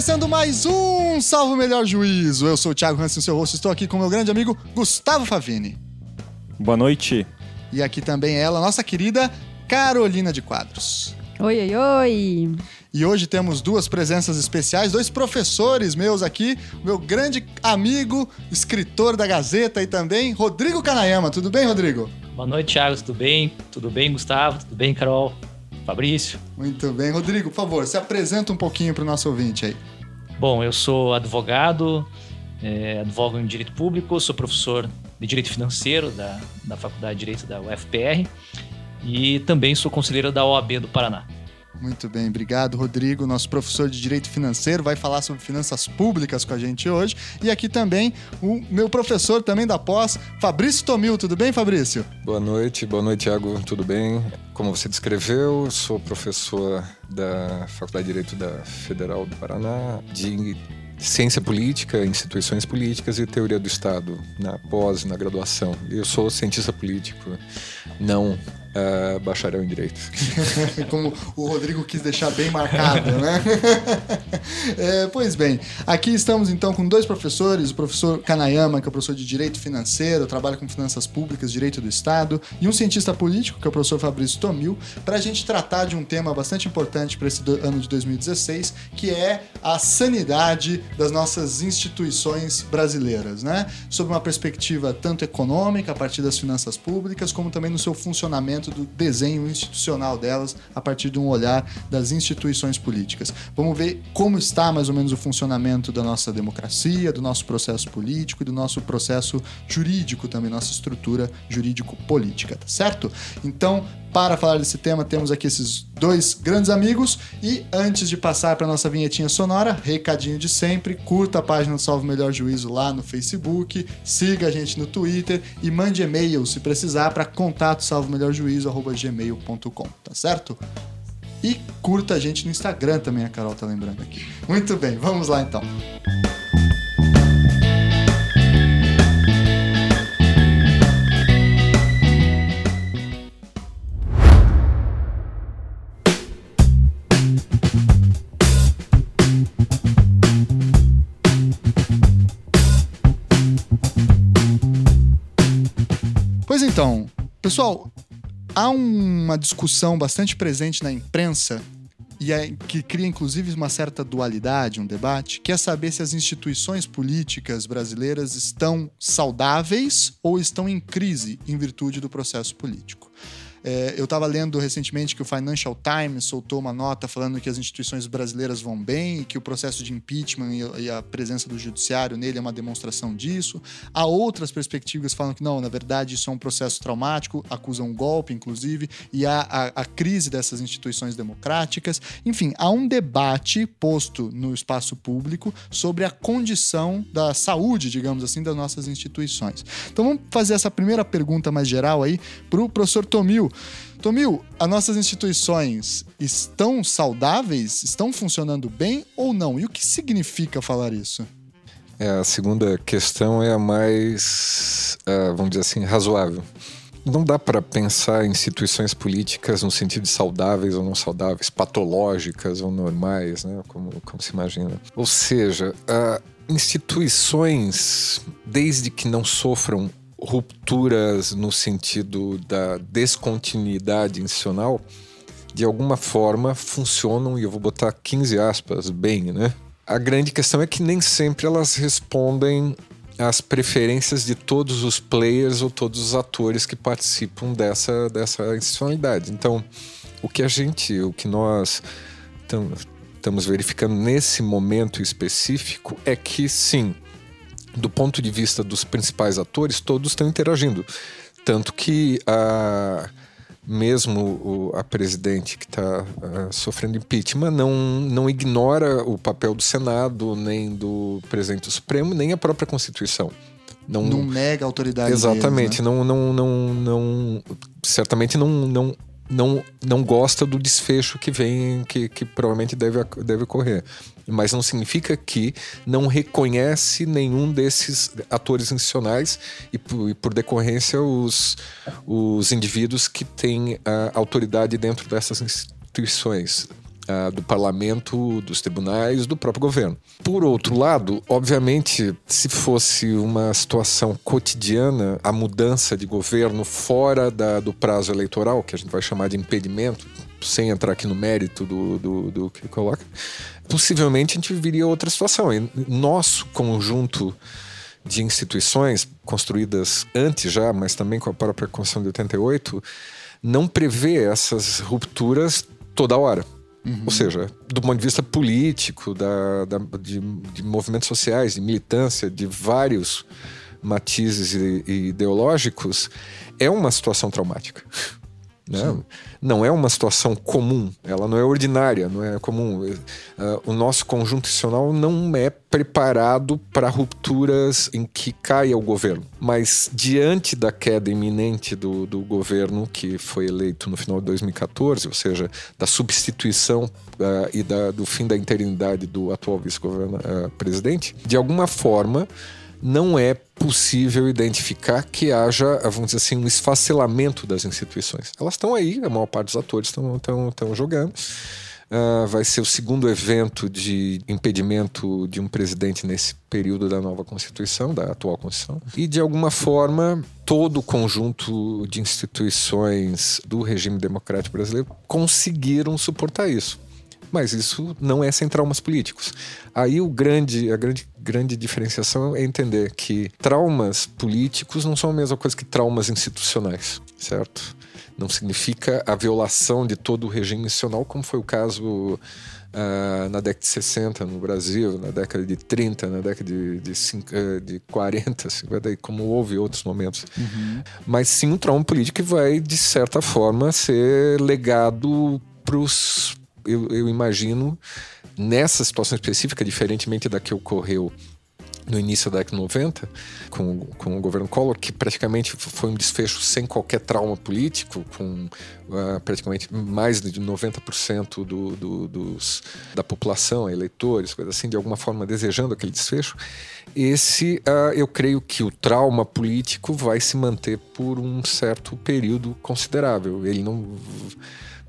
Começando mais um Salvo Melhor Juízo. Eu sou o Thiago Hansen, seu rosto. Estou aqui com meu grande amigo Gustavo Favini. Boa noite. E aqui também ela, nossa querida Carolina de Quadros. Oi, oi, oi. E hoje temos duas presenças especiais, dois professores meus aqui, meu grande amigo, escritor da Gazeta e também Rodrigo Canayama. Tudo bem, Rodrigo? Boa noite, Thiago. Tudo bem? Tudo bem, Gustavo? Tudo bem, Carol? Fabrício? Muito bem. Rodrigo, por favor, se apresenta um pouquinho para o nosso ouvinte aí. Bom, eu sou advogado, é, advogo em Direito Público, sou professor de Direito Financeiro da, da Faculdade de Direito da UFPR e também sou conselheiro da OAB do Paraná. Muito bem, obrigado, Rodrigo, nosso professor de Direito Financeiro, vai falar sobre finanças públicas com a gente hoje. E aqui também o meu professor também da pós, Fabrício Tomil. Tudo bem, Fabrício? Boa noite, boa noite, Thiago. Tudo bem? Como você descreveu, sou professor da Faculdade de Direito da Federal do Paraná, de ciência política, instituições políticas e teoria do Estado na pós, na graduação. Eu sou cientista político, não uh, bacharel em direito. Como o Rodrigo quis deixar bem marcado, né? é, pois bem, aqui estamos então com dois professores, o professor Kanayama, que é o professor de Direito Financeiro, trabalha com finanças públicas, Direito do Estado, e um cientista político, que é o professor Fabrício Tomil, para a gente tratar de um tema bastante importante para esse ano de 2016, que é a sanidade das nossas instituições brasileiras, né? Sob uma perspectiva tanto econômica, a partir das finanças públicas, como também no seu funcionamento do desenho institucional delas a partir de um olhar das instituições políticas. Vamos ver como está mais ou menos o funcionamento da nossa democracia, do nosso processo político e do nosso processo jurídico também, nossa estrutura jurídico-política, tá certo? Então, para falar desse tema, temos aqui esses dois grandes amigos. E antes de passar para nossa vinhetinha sonora, recadinho de sempre: curta a página do Salve Melhor Juízo lá no Facebook, siga a gente no Twitter e mande e-mail se precisar para contato salvomelhorjuízo.gmail.com, tá certo? E curta a gente no Instagram também, a Carol tá lembrando aqui. Muito bem, vamos lá então. Então, pessoal, há uma discussão bastante presente na imprensa e é, que cria inclusive uma certa dualidade, um debate, que é saber se as instituições políticas brasileiras estão saudáveis ou estão em crise em virtude do processo político. É, eu estava lendo recentemente que o Financial Times soltou uma nota falando que as instituições brasileiras vão bem e que o processo de impeachment e, a presença do judiciário nele é uma demonstração disso. Há outras perspectivas falando que não, na verdade isso é um processo traumático, acusam um golpe, inclusive, e há a, a crise dessas instituições democráticas. Enfim, há um debate posto no espaço público sobre a condição da saúde, digamos assim, das nossas instituições. Então vamos fazer essa primeira pergunta mais geral aí para o professor Tomil. Tomil, as nossas instituições estão saudáveis? Estão funcionando bem ou não? E o que significa falar isso? É, a segunda questão é a mais, uh, vamos dizer assim, razoável. Não dá para pensar em instituições políticas no sentido de saudáveis ou não saudáveis, patológicas ou normais, né? como, como se imagina. Ou seja, uh, instituições, desde que não sofram rupturas no sentido da descontinuidade institucional, de alguma forma funcionam, e eu vou botar 15 aspas bem, né? A grande questão é que nem sempre elas respondem às preferências de todos os players ou todos os atores que participam dessa, dessa institucionalidade. Então, o que a gente, o que nós estamos verificando nesse momento específico é que sim, do ponto de vista dos principais atores, todos estão interagindo. Tanto que a, mesmo o, a presidente que está sofrendo impeachment não, não ignora o papel do Senado, nem do presidente do Supremo, nem a própria Constituição. Não, não nega a autoridade Exatamente. Deles, né? não, não, não, não, certamente não, não, não, não gosta do desfecho que vem, que, que provavelmente deve, deve ocorrer mas não significa que não reconhece nenhum desses atores institucionais e, por, e por decorrência, os, os indivíduos que têm a autoridade dentro dessas instituições. Uh, do parlamento, dos tribunais, do próprio governo. Por outro lado, obviamente, se fosse uma situação cotidiana, a mudança de governo fora da, do prazo eleitoral, que a gente vai chamar de impedimento, sem entrar aqui no mérito do, do, do que coloca, possivelmente a gente viria outra situação. E nosso conjunto de instituições construídas antes já, mas também com a própria Constituição de 88, não prevê essas rupturas toda hora. Uhum. Ou seja, do ponto de vista político, da, da de, de, movimentos sociais, de militância, de vários matizes e, e ideológicos, é uma situação traumática. Né? Não é uma situação comum, ela não é ordinária, não é comum. Uh, o nosso conjunto institucional não é preparado para rupturas em que caia o governo. Mas diante da queda iminente do, do governo que foi eleito no final de 2014, ou seja, da substituição uh, e da, do fim da interinidade do atual vice-presidente, uh, de alguma forma não é possível identificar que haja, vamos dizer assim, um esfacelamento das instituições. Elas estão aí, a maior parte dos atores estão jogando. Uh, vai ser o segundo evento de impedimento de um presidente nesse período da nova Constituição, da atual Constituição. E, de alguma forma, todo o conjunto de instituições do regime democrático brasileiro conseguiram suportar isso mas isso não é sem traumas políticos. Aí o grande, a grande, grande diferenciação é entender que traumas políticos não são a mesma coisa que traumas institucionais, certo? Não significa a violação de todo o regime institucional, como foi o caso Uh, na década de 60 no Brasil, na década de 30, na década de, de, uh, de 40, 50, como houve outros momentos. Uhum. Mas sim um trauma político que vai, de certa forma, ser legado para os eu, eu imagino, nessa situação específica, diferentemente da que ocorreu no início da década de 90, com, com o governo Collor, que praticamente foi um desfecho sem qualquer trauma político, com uh, praticamente mais de 90% do, do, dos, da população, eleitores, coisa assim, de alguma forma desejando aquele desfecho. Esse, uh, eu creio que o trauma político vai se manter por um certo período considerável. Ele não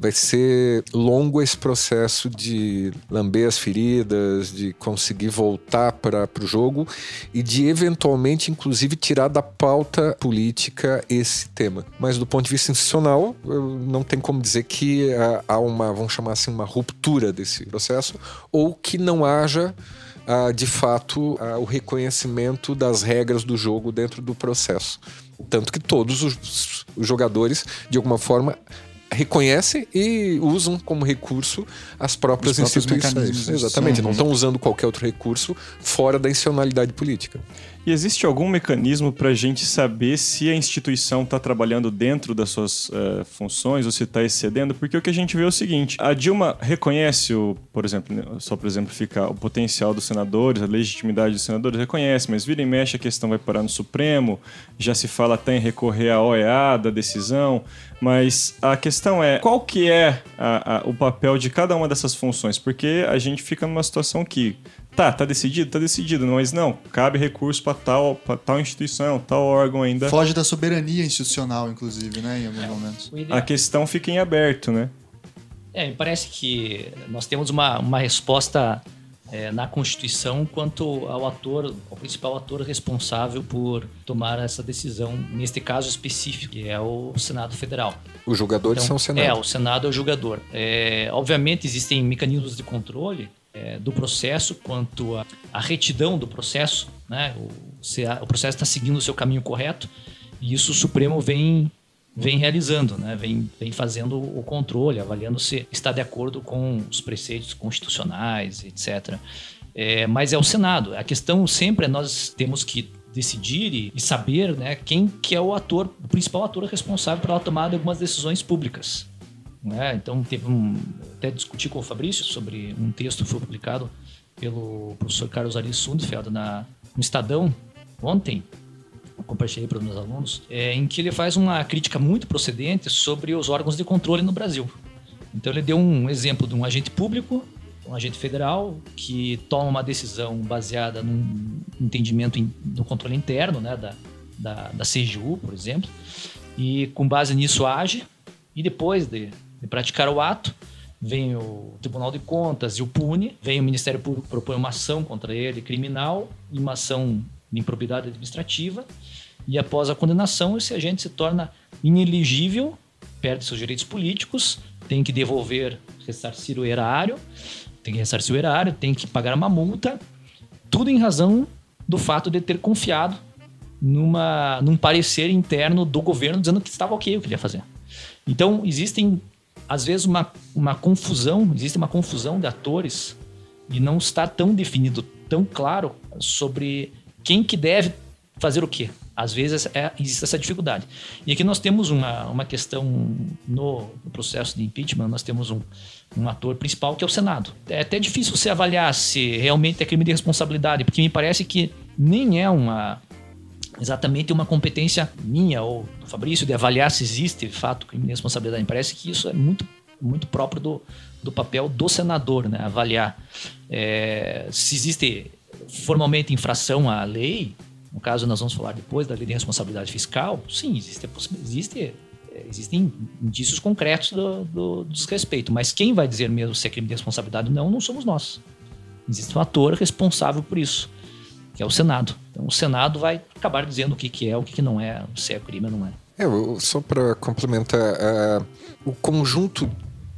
vai ser longo esse processo de lamber as feridas, de conseguir voltar para o jogo e de eventualmente, inclusive, tirar da pauta política esse tema. Mas do ponto de vista institucional, não tem como dizer que há uma, vamos chamar assim, uma ruptura desse processo ou que não haja de fato o reconhecimento das regras do jogo dentro do processo. Tanto que todos os, os jogadores, de alguma forma, reconhecem e usam como recurso as próprias instituições. Exatamente, não estão usando qualquer outro recurso fora da institucionalidade política. E existe algum mecanismo para a gente saber se a instituição está trabalhando dentro das suas uh, funções ou se está excedendo? Porque o que a gente vê é o seguinte: a Dilma reconhece, o, por exemplo, né, só para exemplificar, o potencial dos senadores, a legitimidade dos senadores, reconhece, mas vira e mexe a questão vai parar no Supremo, já se fala até em recorrer à OEA da decisão, mas a questão é qual que é a, a, o papel de cada uma dessas funções? Porque a gente fica numa situação que Tá, tá decidido? Tá decidido, mas não. Cabe recurso para tal, pra tal instituição, tal órgão ainda. Foge da soberania institucional, inclusive, né? Em alguns é, momentos. A questão fica em aberto, né? É, me parece que nós temos uma, uma resposta é, na Constituição quanto ao ator, ao principal ator responsável por tomar essa decisão, neste caso específico, que é o Senado Federal. Os julgadores então, são o Senado. É, o Senado é o julgador. É, obviamente existem mecanismos de controle é, do processo quanto à retidão do processo, né? O, se a, o processo está seguindo o seu caminho correto e isso o Supremo vem vem realizando, né? vem, vem fazendo o controle, avaliando se está de acordo com os preceitos constitucionais, etc. É, mas é o Senado. A questão sempre é nós temos que decidir e, saber né, quem que é o ator, o principal ator responsável pela tomada de algumas decisões públicas. Né? Então, teve um. Até discuti com o Fabrício sobre um texto que foi publicado pelo professor Carlos Ari Sundfeld na, no Estadão ontem, compartilhei para os meus alunos, é, em que ele faz uma crítica muito procedente sobre os órgãos de controle no Brasil. Então, ele deu um exemplo de um agente público, um agente federal, que toma uma decisão baseada num entendimento do controle interno, né, da, da, da CGU, por exemplo, e com base nisso age, e depois de de praticar o ato, vem o Tribunal de Contas e o pune, vem o Ministério Público propõe uma ação contra ele criminal e uma ação de improbidade administrativa. E após a condenação esse agente se torna inelegível, perde seus direitos políticos, tem que devolver, ressarcir o erário, tem que ressarcir o erário, tem que pagar uma multa, tudo em razão do fato de ter confiado numa, num parecer interno do governo dizendo que estava ok o que ele ia fazer. Então, existem, às vezes, uma, uma confusão, existe uma confusão de atores e não está tão definido, tão claro sobre quem que deve fazer o quê. Às vezes é, existe essa dificuldade. E aqui nós temos uma, uma questão no, no processo de impeachment, nós temos um, um ator principal que é o Senado. É até difícil você avaliar se realmente é crime de responsabilidade, porque me parece que nem é uma exatamente uma competência minha ou do Fabrício de avaliar se existe de fato crime de responsabilidade. Me parece que isso é muito, muito próprio do, do papel do senador, né? avaliar é, se existe formalmente infração à lei. No caso, nós vamos falar depois da lei de responsabilidade fiscal. Sim, existe, existe existem indícios concretos do, do, do desrespeito, mas quem vai dizer mesmo se é crime de responsabilidade ou não, não somos nós. Existe um ator responsável por isso que é o Senado. Então, o Senado vai acabar dizendo o que, que é, o que, que não é, se é crime ou não é. É, só para complementar, uh, o conjunto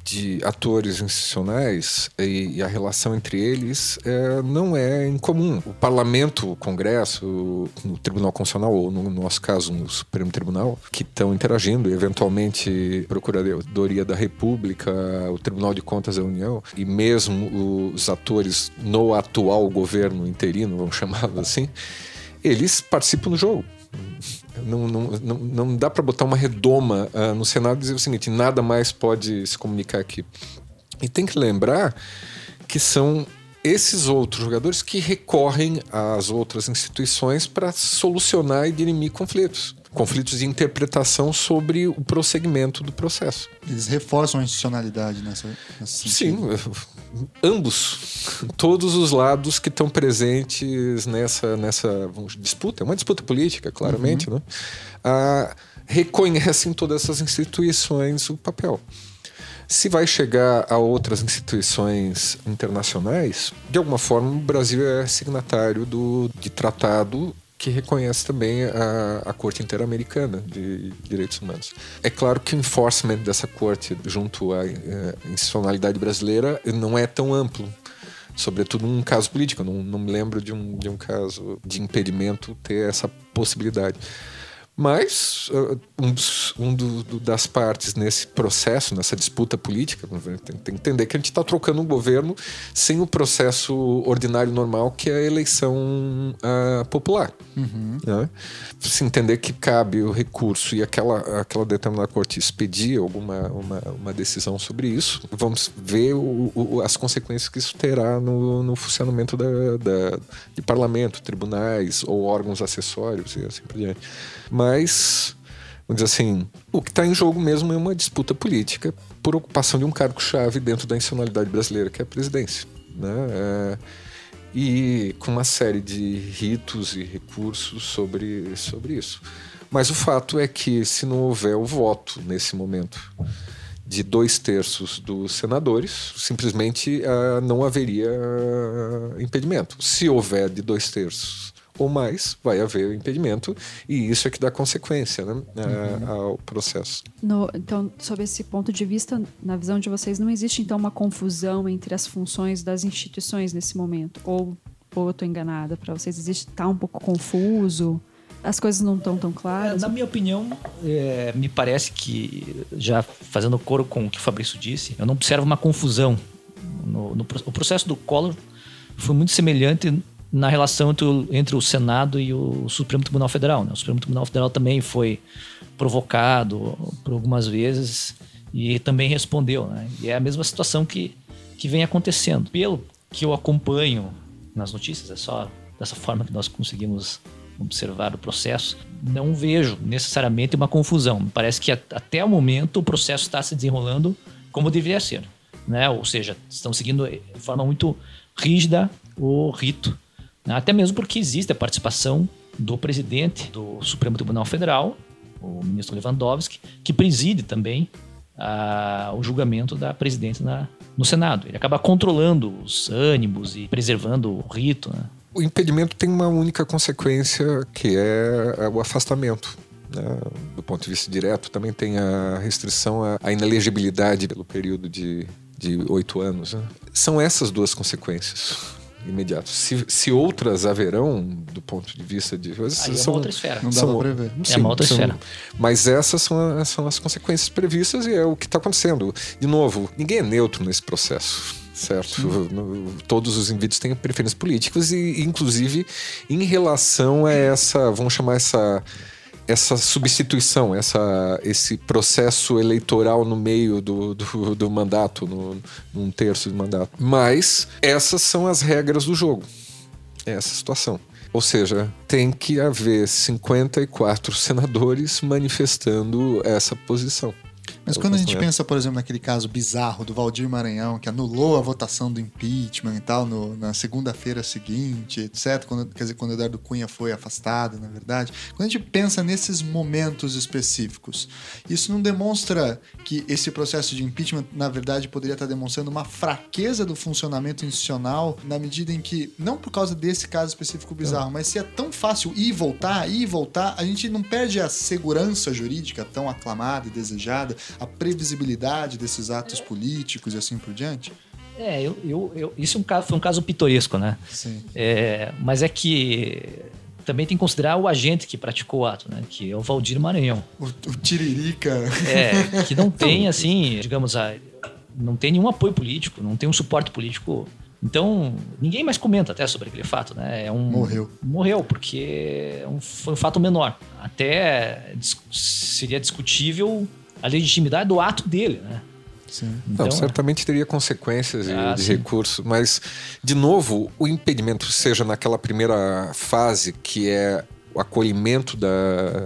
de atores institucionais e, a relação entre eles é, não é incomum. O parlamento, o congresso, o tribunal constitucional, ou no nosso caso, no Supremo Tribunal, que estão interagindo, eventualmente a Procuradoria da República, o Tribunal de Contas da União, e mesmo os atores no atual governo interino, vamos chamá-lo assim, eles participam do jogo. Não, não, não, não dá para botar uma redoma uh, no Senado e dizer o seguinte: nada mais pode se comunicar aqui. E tem que lembrar que são esses outros jogadores que recorrem às outras instituições para solucionar e dirimir conflitos conflitos de interpretação sobre o prosseguimento do processo. Eles reforçam a institucionalidade nessa, nessa Sim, ambos, todos os lados que estão presentes nessa, nessa disputa, é uma disputa política, claramente, uhum. né? Ah, reconhecem todas essas instituições o papel. Se vai chegar a outras instituições internacionais, de alguma forma o Brasil é signatário do, de tratado que reconhece também a, a Corte Interamericana de Direitos Humanos. É claro que o enforcement dessa corte junto à eh, institucionalidade brasileira não é tão amplo sobretudo num caso político. não, não me lembro de um, de um caso de impedimento ter essa possibilidade. Mas uh, um, um do, do, das partes nesse processo, nessa disputa política, tem, tem que entender que a gente está trocando um governo sem o processo ordinário normal, que é a eleição uh, popular. Uhum. Né? Se entender que cabe o recurso e aquela, aquela determinada corte expedir alguma uma, uma decisão sobre isso, vamos ver o, o, as consequências que isso terá no, no funcionamento da, da, de parlamento, tribunais ou órgãos acessórios e assim por diante. Mas, vamos dizer assim, o que está em jogo mesmo é uma disputa política por ocupação de um cargo-chave dentro da institucionalidade brasileira, que é a presidência. Né? É, e com uma série de ritos e recursos sobre, sobre isso. Mas o fato é que, se não houver o voto nesse momento de dois terços dos senadores, simplesmente uh, não haveria uh, impedimento. Se houver de dois terços ou mais, vai haver impedimento e isso é que dá consequência né, uhum. ao processo. No, então, sob esse ponto de vista, na visão de vocês, não existe então uma confusão entre as funções das instituições nesse momento? Ou, ou eu estou enganada? Para vocês existe está um pouco confuso? As coisas não estão tão claras? É, na minha opinião, é, me parece que, já fazendo coro com o que o Fabrício disse, eu não observo uma confusão. No, no, o processo do Collor foi muito semelhante na relação entre o, entre o Senado e o Supremo Tribunal Federal. Né? O Supremo Tribunal Federal também foi provocado por algumas vezes e também respondeu. Né? E é a mesma situação que, que vem acontecendo. Pelo que eu acompanho nas notícias, é só dessa forma que nós conseguimos observar o processo, não vejo necessariamente uma confusão. Parece que até o momento o processo está se desenrolando como deveria ser. Né? Ou seja, estão seguindo de forma muito rígida o rito até mesmo porque existe a participação do presidente do Supremo Tribunal Federal, o ministro Lewandowski, que preside também a, o julgamento da presidente na, no Senado. Ele acaba controlando os ânimos e preservando o rito. Né? O impedimento tem uma única consequência, que é o afastamento. Né? Do ponto de vista direto, também tem a restrição à inelegibilidade pelo período de oito anos. Né? São essas duas consequências imediatos. Se, se outras haverão, do ponto de vista de. Aí são, é uma outra esfera. Não dá são, pra prever. Sim, é uma outra são, esfera. Mas essas são, são as consequências previstas e é o que está acontecendo. De novo, ninguém é neutro nesse processo certo? Todos os indivíduos têm preferências políticas e, inclusive, em relação a essa, vamos chamar essa essa substituição, essa, esse processo eleitoral no meio do, do, do mandato, no, num terço do mandato. Mas essas são as regras do jogo. É essa situação. Ou seja, tem que haver 54 senadores manifestando essa posição. Mas quando a gente pensa, por exemplo, naquele caso bizarro do Valdir Maranhão, que anulou a votação do impeachment e tal, no, na segunda-feira seguinte, etc., quando, quer dizer, quando o Eduardo Cunha foi afastado, na verdade, quando a gente pensa nesses momentos específicos, isso não demonstra que esse processo de impeachment, na verdade, poderia estar demonstrando uma fraqueza do funcionamento institucional, na medida em que, não por causa desse caso específico bizarro, mas se é tão fácil ir e voltar, ir e voltar, a gente não perde a segurança jurídica tão aclamada e desejada a previsibilidade desses atos políticos e assim por diante? É, eu, eu, eu isso é um caso, foi um caso pitoresco, né? Sim. É, mas é que também tem que considerar o agente que praticou o ato, né? Que é o Valdir Maranhão. O, o Tiririca. É, que não tem, assim, digamos, a, não tem nenhum apoio político, não tem um suporte político. Então, ninguém mais comenta até sobre aquele fato, né? É um, morreu. Morreu, porque é um, foi um fato menor. Até seria discutível a legitimidade do ato dele, né? Sim. Então, Não, certamente teria consequências ah, de recurso, mas, de novo, o impedimento, seja naquela primeira fase, que é o acolhimento da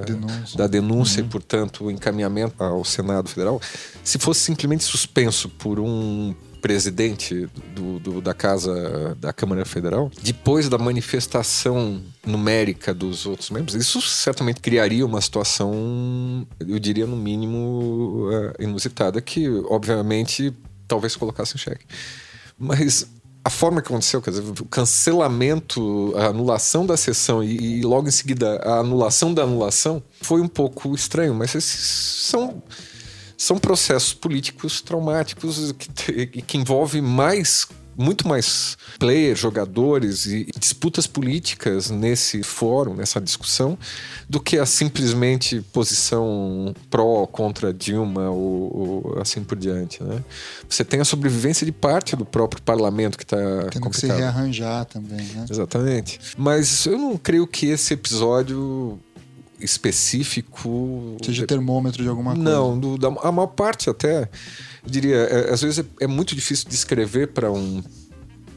denúncia, da denúncia uhum. e, portanto, o encaminhamento ao Senado Federal, se fosse simplesmente suspenso por um presidente do, do, da Casa da Câmara Federal, depois da manifestação numérica dos outros membros, isso certamente criaria uma situação, eu diria no mínimo, uh, inusitada, que obviamente talvez colocasse em xeque. Mas a forma que aconteceu, quer dizer, o cancelamento, a anulação da sessão e, e logo em seguida a anulação da anulação foi um pouco estranho, mas esses são são processos políticos traumáticos que, que envolvem mais muito mais players, jogadores e disputas políticas nesse fórum, nessa discussão, do que a simplesmente posição pró contra Dilma ou, ou assim por diante. Né? Você tem a sobrevivência de parte do próprio parlamento que está Tendo que se rearranjar também, né? Exatamente. Mas eu não creio que esse episódio específico. Seja termômetro de alguma coisa. Não, do, da, a maior parte até, diria, é, às vezes é, é, muito difícil descrever para um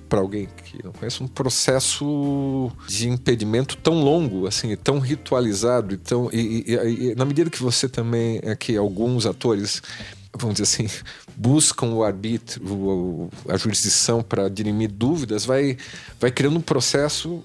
para alguém que não conhece um processo de impedimento tão longo, assim, tão ritualizado, e tão e, e, e na medida que você também é que alguns atores vamos dizer assim, buscam o arbítrio, a jurisdição para dirimir dúvidas, vai, vai criando um processo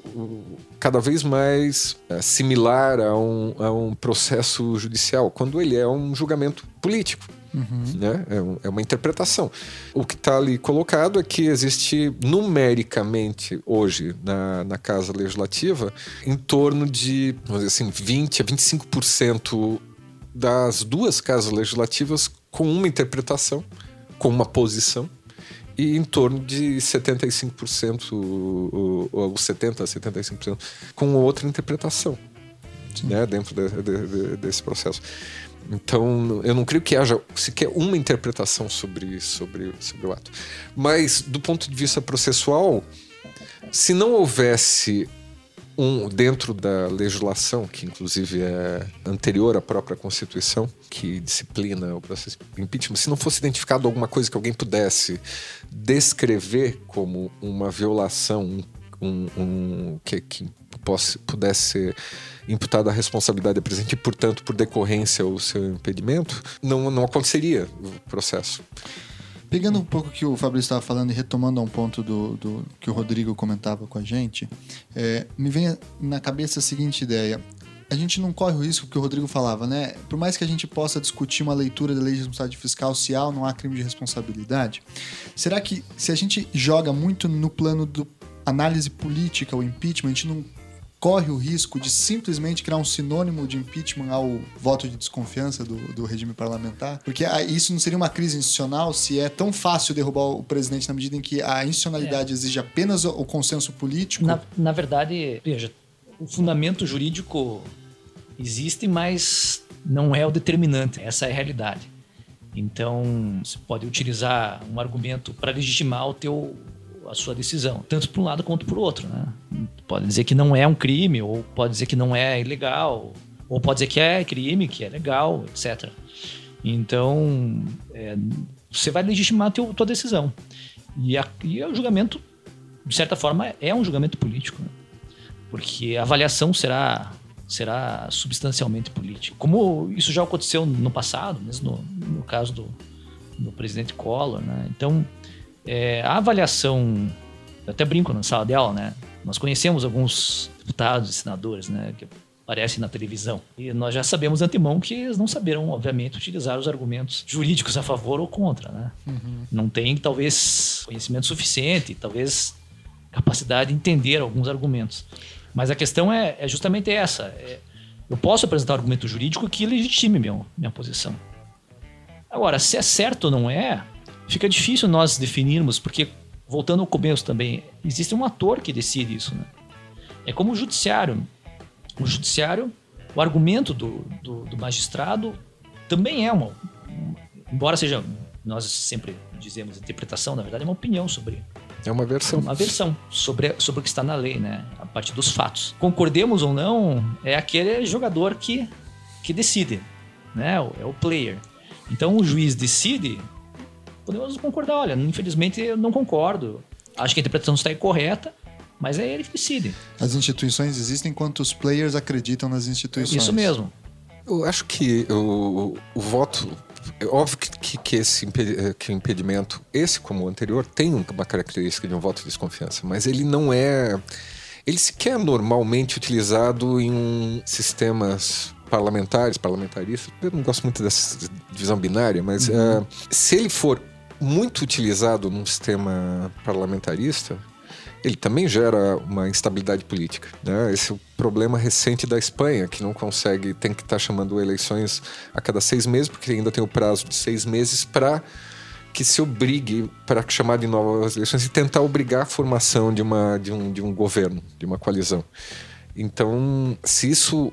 cada vez mais é, similar a um, a um processo judicial, quando ele é um julgamento político. Uhum. Né? É, um, é, uma interpretação. O que está ali colocado é que existe numericamente hoje na, na Casa Legislativa em torno de vamos dizer assim, 20 a 25% das duas casas legislativas com uma interpretação, com uma posição, e em torno de 75%, ou, ou 70% a 75%, com outra interpretação né, dentro de, de, de, desse processo. Então, eu não creio que haja sequer uma interpretação sobre, sobre, sobre o ato. Mas, do ponto de vista processual, se não houvesse um dentro da legislação, que inclusive é anterior à própria Constituição, que disciplina o processo de impeachment, se não fosse identificado alguma coisa que alguém pudesse descrever como uma violação, um, um que, que posse, pudesse ser imputada a responsabilidade presente e, portanto, por decorrência o seu impedimento, não, não aconteceria o processo. Pegando um pouco que o Fabrício estava falando e retomando a um ponto do, do, que o Rodrigo comentava com a gente, é, me vem na cabeça a seguinte ideia. a gente não corre o risco que o Rodrigo falava, né? Por mais que a gente possa discutir uma leitura da lei de responsabilidade fiscal se há ou não há crime de responsabilidade, será que se a gente joga muito no plano do análise política, o impeachment, a gente não corre o risco de simplesmente criar um sinônimo de impeachment ao voto de desconfiança do, do regime parlamentar? Porque ah, isso não seria uma crise institucional se é tão fácil derrubar o presidente na medida em que a institucionalidade é. exige apenas o consenso político? Na, na verdade, veja, o fundamento jurídico existe, mas não é o determinante. Essa é a realidade. Então, você pode utilizar um argumento para legitimar o teu, a sua decisão, tanto para um lado quanto para o outro. Né? Pode dizer que não é um crime, ou pode dizer que não é ilegal, ou pode dizer que é crime, que é legal, etc. Então, é, você vai legitimar a tua, tua decisão. E, a, e o julgamento, de certa forma, é um julgamento político. Né? porque a avaliação será será substancialmente política. Como isso já aconteceu no passado, mesmo no, no caso do, do presidente Collor, né? Então, é, a avaliação, eu até brinco na sala de aula, né? Nós conhecemos alguns deputados e senadores, né? Que aparecem na televisão. E nós já sabemos antemão que eles não saberão, obviamente, utilizar os argumentos jurídicos a favor ou contra, né? Uhum. Não tem, talvez, conhecimento suficiente, talvez capacidade de entender alguns argumentos. Mas a questão é, é justamente essa. É, eu posso apresentar um argumento jurídico que legitime meu, minha posição. Agora, se é certo ou não é, fica difícil nós definirmos, porque, voltando ao começo também, existe um ator que decide isso. Né? É como o judiciário. O judiciário, o argumento do, do, do magistrado também é uma. Um, embora seja, nós sempre dizemos interpretação, na verdade é uma opinião sobre é uma versão. Uma versão sobre, sobre o que está na lei, né? A partir dos fatos. Concordemos ou não, é aquele jogador que, que decide, né? É o player. Então o juiz decide, podemos concordar, olha, infelizmente eu não concordo. Acho que a interpretação está incorreta, mas é ele que decide. As instituições existem enquanto os players acreditam nas instituições. Isso mesmo. Eu acho que o, o voto é óbvio que, que, que esse eh, que o impedimento, esse como o anterior, tem uma característica de um voto de desconfiança, mas ele não é. Ele sequer é normalmente utilizado em sistemas parlamentares, parlamentaristas. Eu não gosto muito dessa divisão binária, mas uhum. uh, se ele for muito utilizado num sistema parlamentarista, ele também gera uma instabilidade política. Né? Esse é o problema recente da Espanha, que não consegue, tem que estar tá chamando eleições a cada seis meses, porque ainda tem o prazo de seis meses para que se obrigue para chamar de novas eleições e tentar obrigar a formação de, uma, de, um, de um governo, de uma coalizão. Então, se isso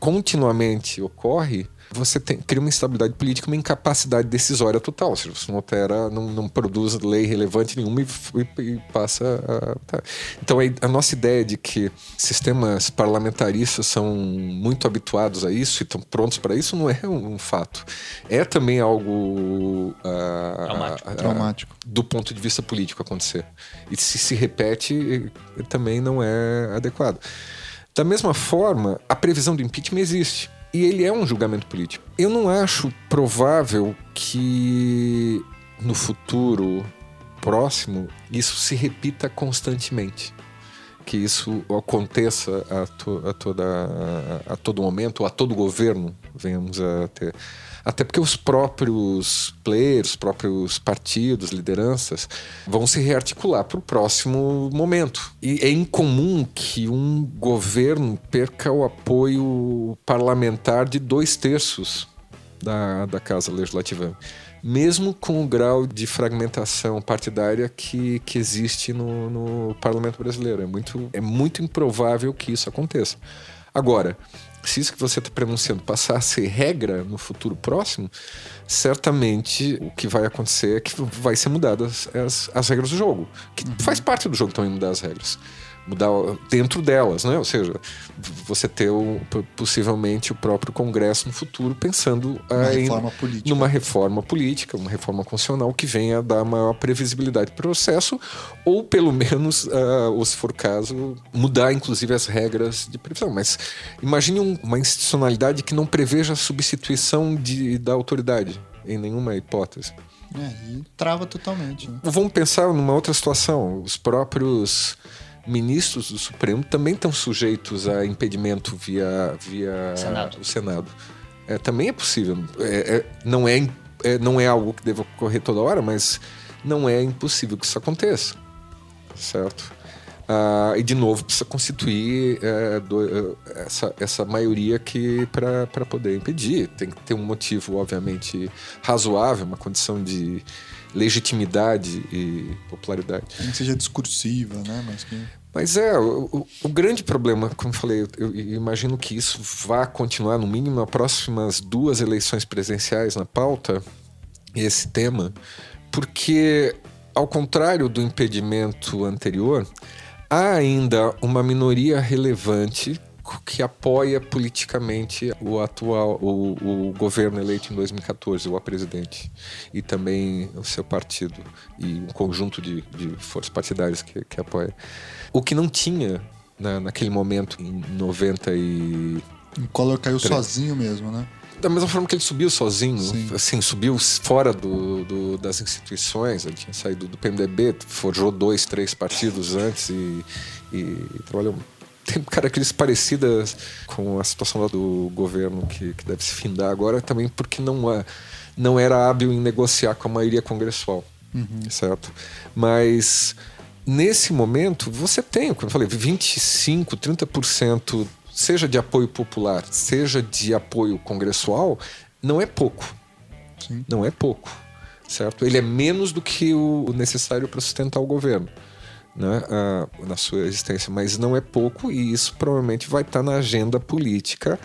continuamente ocorre, você tem, cria uma instabilidade política, uma incapacidade decisória total. Ou seja, você não altera, não, não produz lei relevante nenhuma e, e, e passa a. Tá. Então a, a, nossa ideia de que sistemas parlamentaristas são muito habituados a isso e estão prontos para isso não é um, um fato. É também algo uh, traumático. Uh, traumático. do ponto de vista político acontecer. E se se repete, também não é adequado. Da mesma forma, a previsão do impeachment existe e ele é um julgamento político. Eu não acho provável que no futuro próximo isso se repita constantemente. Que isso aconteça a, to, a, toda, a, a todo momento, a todo governo, venhamos a ter. Até porque os próprios players, os próprios partidos, lideranças, vão se rearticular para o próximo momento. E é incomum que um governo perca o apoio parlamentar de dois terços da, da Casa Legislativa mesmo com o grau de fragmentação partidária que, que existe no, no parlamento brasileiro. É muito, é muito improvável que isso aconteça. Agora, se isso que você está pronunciando passar a ser regra no futuro próximo, certamente o que vai acontecer é que vai ser mudadas as, as regras do jogo. Que uhum. faz parte do jogo também mudar as regras mudar dentro delas, né? Ou seja, você ter o, possivelmente o próprio Congresso no futuro pensando reforma em, numa reforma política, uma reforma constitucional que venha dar maior previsibilidade do processo, ou pelo menos, uh, ou se for caso, mudar inclusive as regras de previsão. Mas imagine um, uma institucionalidade que não preveja a substituição de, da autoridade em nenhuma hipótese. É, e trava totalmente. Né? Vamos pensar numa outra situação. Os próprios ministros do Supremo também estão sujeitos a impedimento via, via Senado. o Senado. É, também é possível. É, é, não, é, é, não é algo que deva ocorrer toda hora, mas não é impossível que isso aconteça. Certo? Ah, e de novo precisa constituir é, do- é, essa, essa maioria que para poder impedir tem que ter um motivo obviamente razoável uma condição de legitimidade e popularidade Nem que seja discursiva, né? Mas que... mas é, o, o- grande problema, como eu falei, eu, eu imagino que isso vá continuar, no mínimo, nas próximas duas eleições presidenciais na pauta, esse tema, porque, ao contrário do impedimento anterior, há ainda uma minoria relevante que apoia politicamente o atual o, o governo eleito em 2014, o presidente, e também o seu partido e um conjunto de, de forças partidárias que, que apoia. O que não tinha na, naquele momento, em 90 e... O Collor caiu sozinho mesmo, né? Da mesma forma que ele subiu sozinho, Sim. assim, subiu fora do, do- das instituições, ele tinha saído do PMDB, forjou dois, três partidos antes e, e trabalhou. Tem características parecidas com a situação lá do governo que, que deve se findar agora, também porque não, é, não era hábil em negociar com a maioria congressual, certo? Mas nesse momento, você tem, como eu falei, 25, 30%, seja de apoio popular, seja de apoio congressual, não é pouco. Sim. Não é pouco, certo? Ele é menos do que o necessário para sustentar o governo. Né, ah, na sua existência, mas não é pouco e isso provavelmente vai estar na agenda política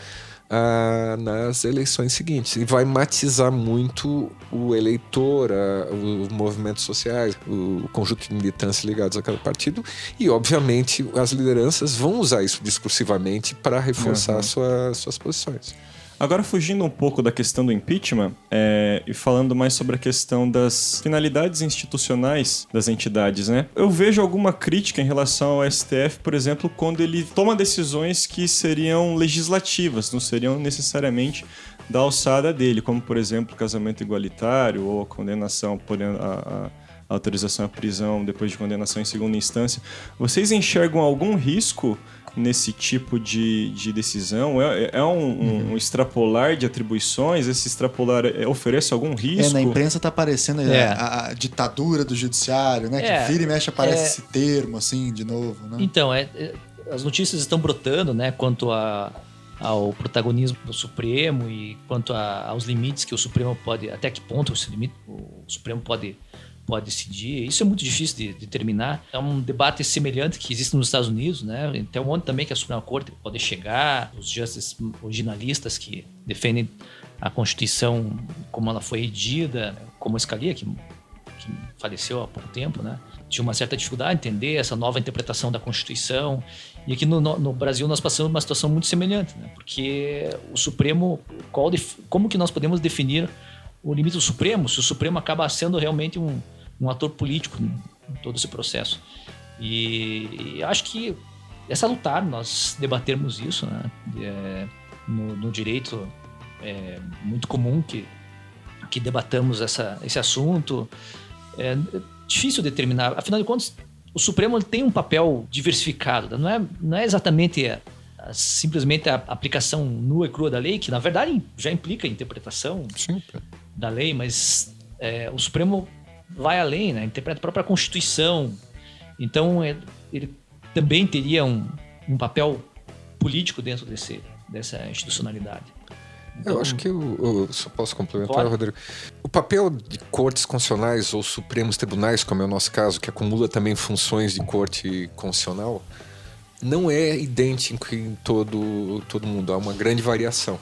ah, nas eleições seguintes e vai matizar muito o eleitor, ah, os movimentos sociais, o conjunto de militância ligados àquele partido e, obviamente, as lideranças vão usar isso discursivamente para reforçar Uhum. sua- suas posições. Agora, fugindo um pouco da questão do impeachment é, e falando mais sobre a questão das finalidades institucionais das entidades, né? Eu vejo alguma crítica em relação ao STF, por exemplo, quando ele toma decisões que seriam legislativas, não seriam necessariamente da alçada dele, como, por exemplo, casamento igualitário ou a condenação, a, a- a autorização à prisão depois de condenação em segunda instância. Vocês enxergam algum risco nesse tipo de, de decisão? É, é um, um- um extrapolar de atribuições? Esse extrapolar é, oferece algum risco? É, na imprensa tá aparecendo É. a, a ditadura do judiciário, né? É, que vira e mexe aparece é. esse termo, assim, de novo, né? Então, é, é, as notícias estão brotando, né, quanto a, ao protagonismo do Supremo e quanto a- aos limites que o Supremo pode, até que ponto esse limite, o Supremo pode, pode decidir. Isso é muito difícil de determinar. É um debate semelhante que existe nos Estados Unidos, né? Um onde também que a Suprema Corte pode chegar, os justices originalistas que defendem a Constituição como ela foi redigida, como Scalia, que que faleceu há pouco tempo, né? Tinha uma certa dificuldade em entender essa nova interpretação da Constituição. E aqui no, no- Brasil nós passamos uma situação muito semelhante, né? Porque o Supremo, qual como que nós podemos definir o limite do Supremo? Se o Supremo acaba sendo realmente um, um ator político em todo esse processo. E, e acho que é salutar nós debatermos isso, né? É, no, no direito é muito comum que que debatamos essa, esse assunto. É difícil determinar. Afinal de contas, o Supremo tem um papel diversificado. Não é, não é exatamente a- a- simplesmente a aplicação nua e crua da lei, que na verdade já implica a interpretação Sim. da lei, mas é, o Supremo vai além, né? interpreta a própria Constituição. Então, é, ele também teria um, um papel político dentro desse, dessa institucionalidade. Eu Então, acho que eu, eu só posso complementar, Pode. Rodrigo. O papel de cortes constitucionais ou supremos tribunais, como é o nosso caso, que acumula também funções de corte constitucional, não é idêntico em todo, todo mundo. Há uma grande variação.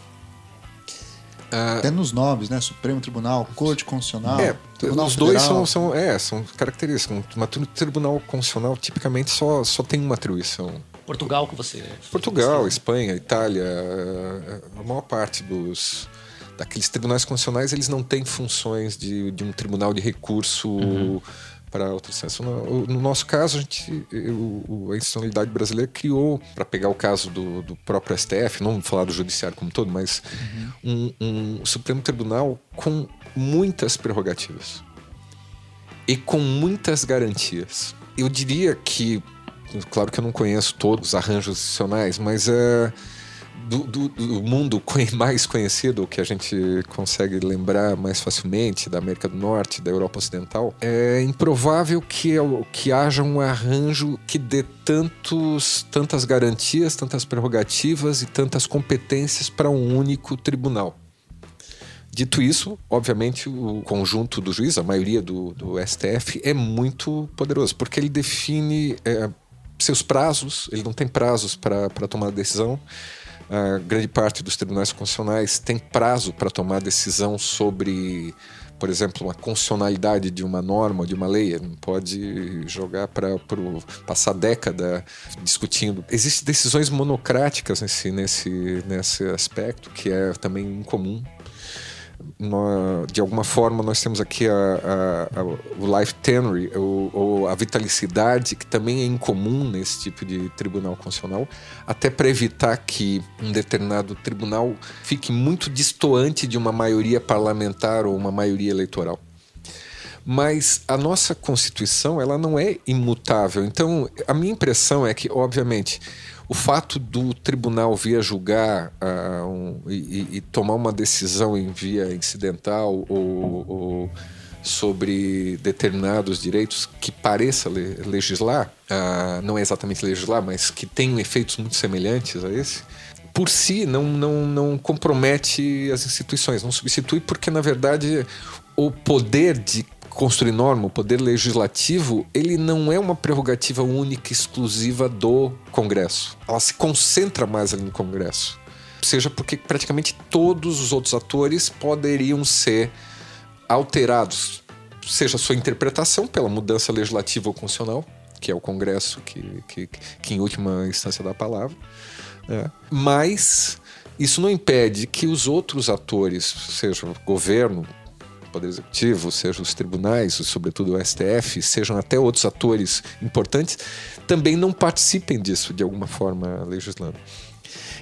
Ah, Até nos nomes, né? Supremo Tribunal, Corte Constitucional. é, Tribunal os dois são, são, é, são características. Uma tribunal constitucional tipicamente só, só tem uma atribuição. Portugal que você. Portugal, Espanha, Itália, eh, a maior parte dos daqueles tribunais constitucionais eles não têm funções de, de um tribunal de recurso para outra instância. No, no nosso caso, a gente, o- a institucionalidade brasileira criou, para pegar o caso do, do próprio STF, não vou falar do judiciário como todo, mas um, um Supremo Tribunal com muitas prerrogativas e com muitas garantias. Eu diria que claro que eu não conheço todos os arranjos institucionais, mas é do, do, do, mundo mais conhecido, que a gente consegue lembrar mais facilmente, da América do Norte, da Europa Ocidental, é improvável que, que haja um arranjo que dê tantos, tantas garantias, tantas prerrogativas e tantas competências para um único tribunal. Dito isso, obviamente, o conjunto do juiz, a maioria do, do STF, é muito poderoso, porque ele define é, seus prazos, ele não tem prazos para tomar decisão a grande parte dos tribunais constitucionais tem prazo para tomar decisão sobre, por exemplo, uma constitucionalidade de uma norma de uma lei. Não pode jogar para passar década discutindo. Existem decisões monocráticas nesse, nesse, nesse aspecto, que é também incomum de alguma forma nós temos aqui a, a, a, o life tenure, ou, ou, a vitalicidade, que também é incomum nesse tipo de tribunal constitucional, até para evitar que um determinado tribunal fique muito distoante de uma maioria parlamentar ou uma maioria eleitoral. Mas a nossa Constituição ela não é imutável. Então, a minha impressão é que, obviamente, o fato do tribunal vir a julgar uh, um, e, e, tomar uma decisão em via incidental ou, ou sobre determinados direitos que pareça legislar, uh, não é exatamente legislar, mas que tenham efeitos muito semelhantes a esse, por si não, não, não compromete as instituições, não substitui, porque na verdade o poder de construir norma, o poder legislativo, ele não é uma prerrogativa única, exclusiva do Congresso. Ela se concentra mais ali no Congresso. Seja porque praticamente todos os outros atores poderiam ser alterados, seja sua interpretação pela mudança legislativa ou constitucional, que é o Congresso que, que, que em última instância dá a palavra, né? mas isso não impede que os outros atores, seja o governo, Poder Executivo, sejam os tribunais, sobretudo o STF, sejam até outros atores importantes, também não participem disso de alguma forma legislando.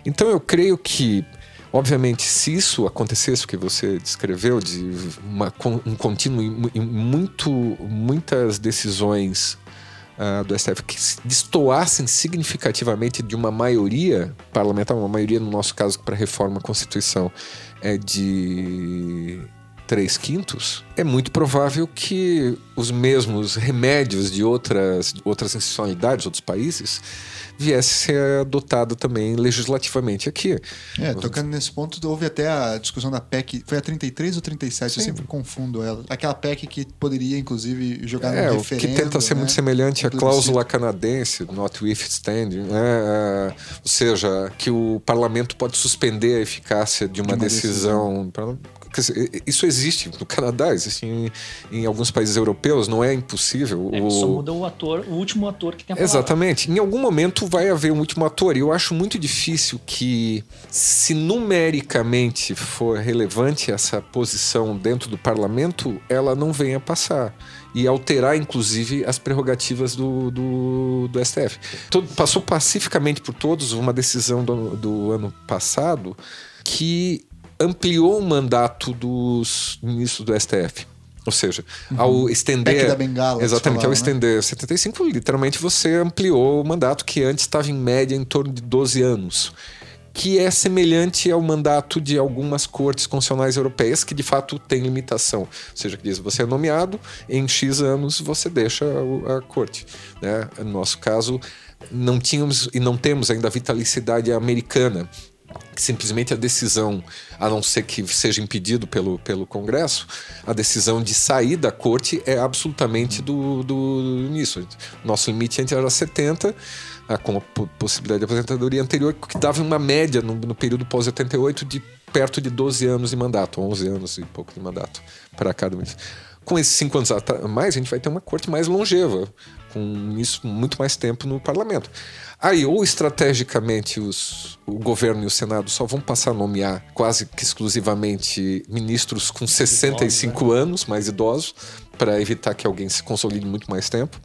Então eu creio que, obviamente, se isso acontecesse, o que você descreveu, de uma, um contínuo em muito, muitas decisões uh, do STF que destoassem significativamente de uma maioria parlamentar, uma maioria, no nosso caso, para reforma à Constituição, é de três quintos, é muito provável que os mesmos remédios de outras, outras institucionalidades, outros países, viesse a ser adotado também legislativamente aqui. É, tocando nesse ponto, houve até a discussão da PEC, foi a 33 ou 37? Sim. Eu sempre confundo ela. Aquela PEC que poderia, inclusive, jogar é, no referendo. que tenta ser né? muito semelhante à cláusula canadense, not withstanding, né? É, ou seja, que o parlamento pode suspender a eficácia de uma, de uma decisão, decisão isso existe no Canadá, existe em, em, alguns países europeus, não é impossível. É, o... Só muda o ator, o último ator que tem a palavra. Exatamente. Em algum momento vai haver um último ator. E eu acho muito difícil que, se numericamente for relevante essa posição dentro do parlamento, ela não venha passar e alterar, inclusive, as prerrogativas do, do, do STF. Todo, passou pacificamente por todos uma decisão do, do ano passado que ampliou o mandato dos ministros do STF. Ou seja, uhum. ao estender. Da Bengala, exatamente, ao estender né? 75, literalmente você ampliou o mandato que antes estava em média em torno de 12 anos. Que é semelhante ao mandato de algumas cortes constitucionais europeias, que de fato tem limitação. Ou seja, que diz você é nomeado, em X anos você deixa a, a corte. Né? No nosso caso, não tínhamos e não temos ainda a vitalicidade americana simplesmente a decisão, a não ser que seja impedido pelo, pelo Congresso, a decisão de sair da corte é absolutamente do, do nisso. Nosso limite antes era 70, com a possibilidade de aposentadoria anterior, que dava uma média no, no período pós-88 de perto de 12 anos de mandato, 11 anos e pouco de mandato para cada ministro. Com esses cinco anos a mais, a gente vai ter uma corte mais longeva, com isso muito mais tempo no parlamento. Aí, ou estrategicamente os, o governo e o Senado só vão passar a nomear quase que exclusivamente ministros com 65 idosos, né? anos, mais idosos, para evitar que alguém se consolide muito mais tempo,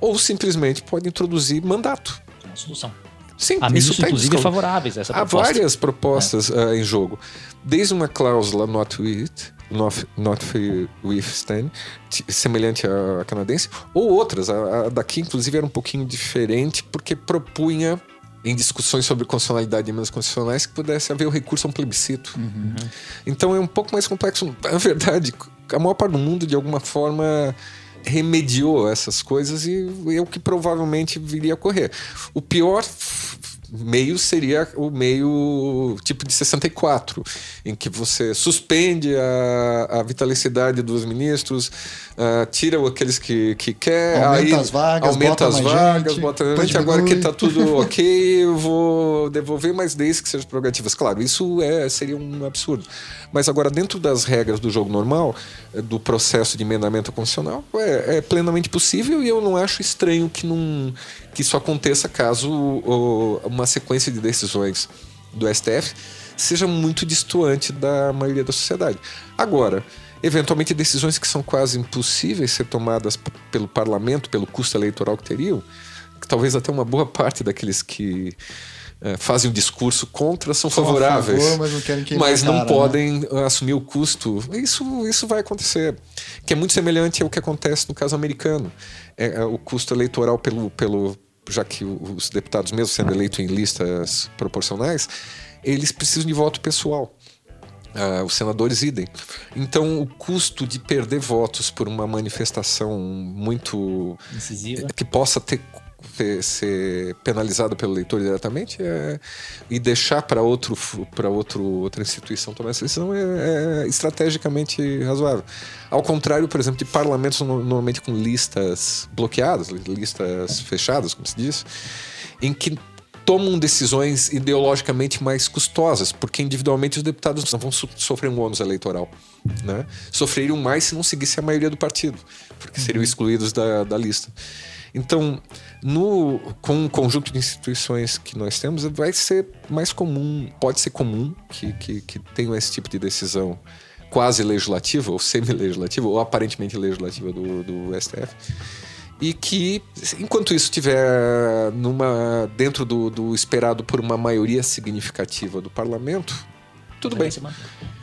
ou simplesmente pode introduzir mandato. Uma solução. Sim, Há isso tem inclusive favoráveis a essa Há proposta. várias propostas é. uh, em jogo. Desde uma cláusula not with, Northwestern, semelhante à canadense, ou outras. A, a daqui, inclusive, era um pouquinho diferente, porque propunha em discussões sobre constitucionalidade de emendas constitucionais que pudesse haver o recurso a um plebiscito. Uhum. Então é um pouco mais complexo. Na verdade, a maior parte do mundo, de alguma forma, remediou essas coisas e é o que provavelmente viria a ocorrer. O pior meio seria o meio tipo de 64, em que você suspende a, a vitalicidade dos ministros, uh, tira aqueles que, que quer, aumenta aí, as vagas, aumenta as vagas, gente, bota gente, agora que está tudo ok, eu vou devolver, mas desde que sejam prerrogativas. Claro, isso é, seria um absurdo. Mas agora, dentro das regras do jogo normal, eh, do processo de emendamento constitucional, é, é plenamente possível e eu não acho estranho que, não, que isso aconteça caso uma sequência de decisões do STF seja muito distoante da maioria da sociedade. Agora, eventualmente decisões que são quase impossíveis ser tomadas pelo parlamento, pelo custo eleitoral que teriam, que talvez até uma boa parte daqueles que é, fazem um discurso contra são, favoráveis, favor, mas não, mas não cara, né? podem né? assumir o custo. Isso, isso vai acontecer, que é muito semelhante ao que acontece no caso americano. É, é, o custo eleitoral pelo, pelo já que os deputados, mesmo sendo eleitos em listas proporcionais, eles precisam de voto pessoal. Uh, os senadores idem. Então, o custo de perder votos por uma manifestação muito incisiva que possa ter ser, ser penalizado pelo leitor diretamente é, e deixar para outro para outro outra instituição tomar essa decisão é, é, estrategicamente razoável. Ao contrário, por exemplo, de parlamentos normalmente com listas bloqueadas, listas fechadas, como se diz, em que tomam decisões ideologicamente mais custosas, porque individualmente os deputados não vão sofrer um ônus eleitoral. Né? Sofreriam mais se não seguisse a maioria do partido, porque seriam uhum. excluídos da, da lista. Então, no, com o conjunto de instituições que nós temos, vai ser mais comum, pode ser comum que, que, que tenham esse tipo de decisão quase legislativa, ou semi-legislativa, ou aparentemente legislativa do, do STF. E que, enquanto isso estiver numa, dentro do, do esperado por uma maioria significativa do parlamento, tudo bem.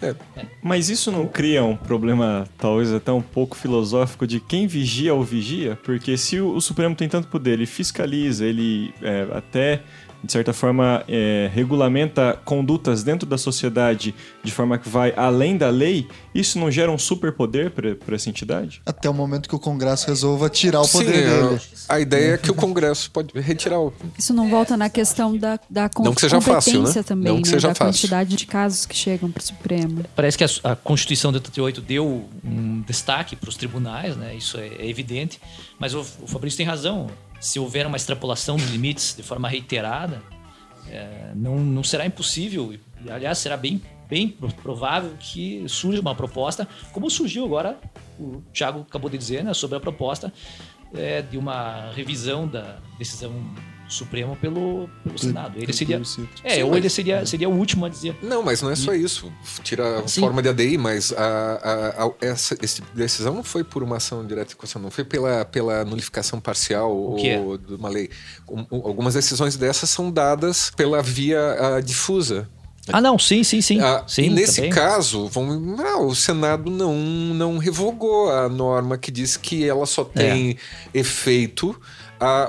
É. Mas isso não cria um problema, talvez até um pouco filosófico, de quem vigia ou vigia? Porque se o, o Supremo tem tanto poder, ele fiscaliza, ele é, até de certa forma, é, regulamenta condutas dentro da sociedade de forma que vai além da lei, isso não gera um superpoder para essa entidade? Até o momento que o Congresso resolva tirar o poder Sim, dele. A ideia é que o Congresso pode retirar o. Isso não volta na questão da, da não que seja fácil, né? também, não que né? seja da fácil. quantidade de casos que chegam para o Supremo. Parece que a, a, Constituição de 88 deu um destaque para os tribunais, né? Isso é, é evidente. Mas o, o Fabrício tem razão se houver uma extrapolação dos limites de forma reiterada, é, não, não será impossível, e aliás, será bem, bem provável que surja uma proposta, como surgiu agora, o Thiago acabou de dizer, né, sobre a proposta é, de uma revisão da decisão Supremo pelo, pelo Senado. Ele seria. É, Sim, ou ele seria, seria o último a dizer. Não, mas não é só isso. Tira a Sim. forma de ADI, mas a, a, a, essa esse tipo de decisão não foi por uma ação direta de Constituição, não foi pela, pela nulificação parcial ou de uma lei. algumas decisões dessas são dadas pela via difusa. Ah, não, sim, sim, sim. Ah, sim e nesse também. caso, vamos, não, o Senado não, não revogou a norma que diz que ela só tem é. efeito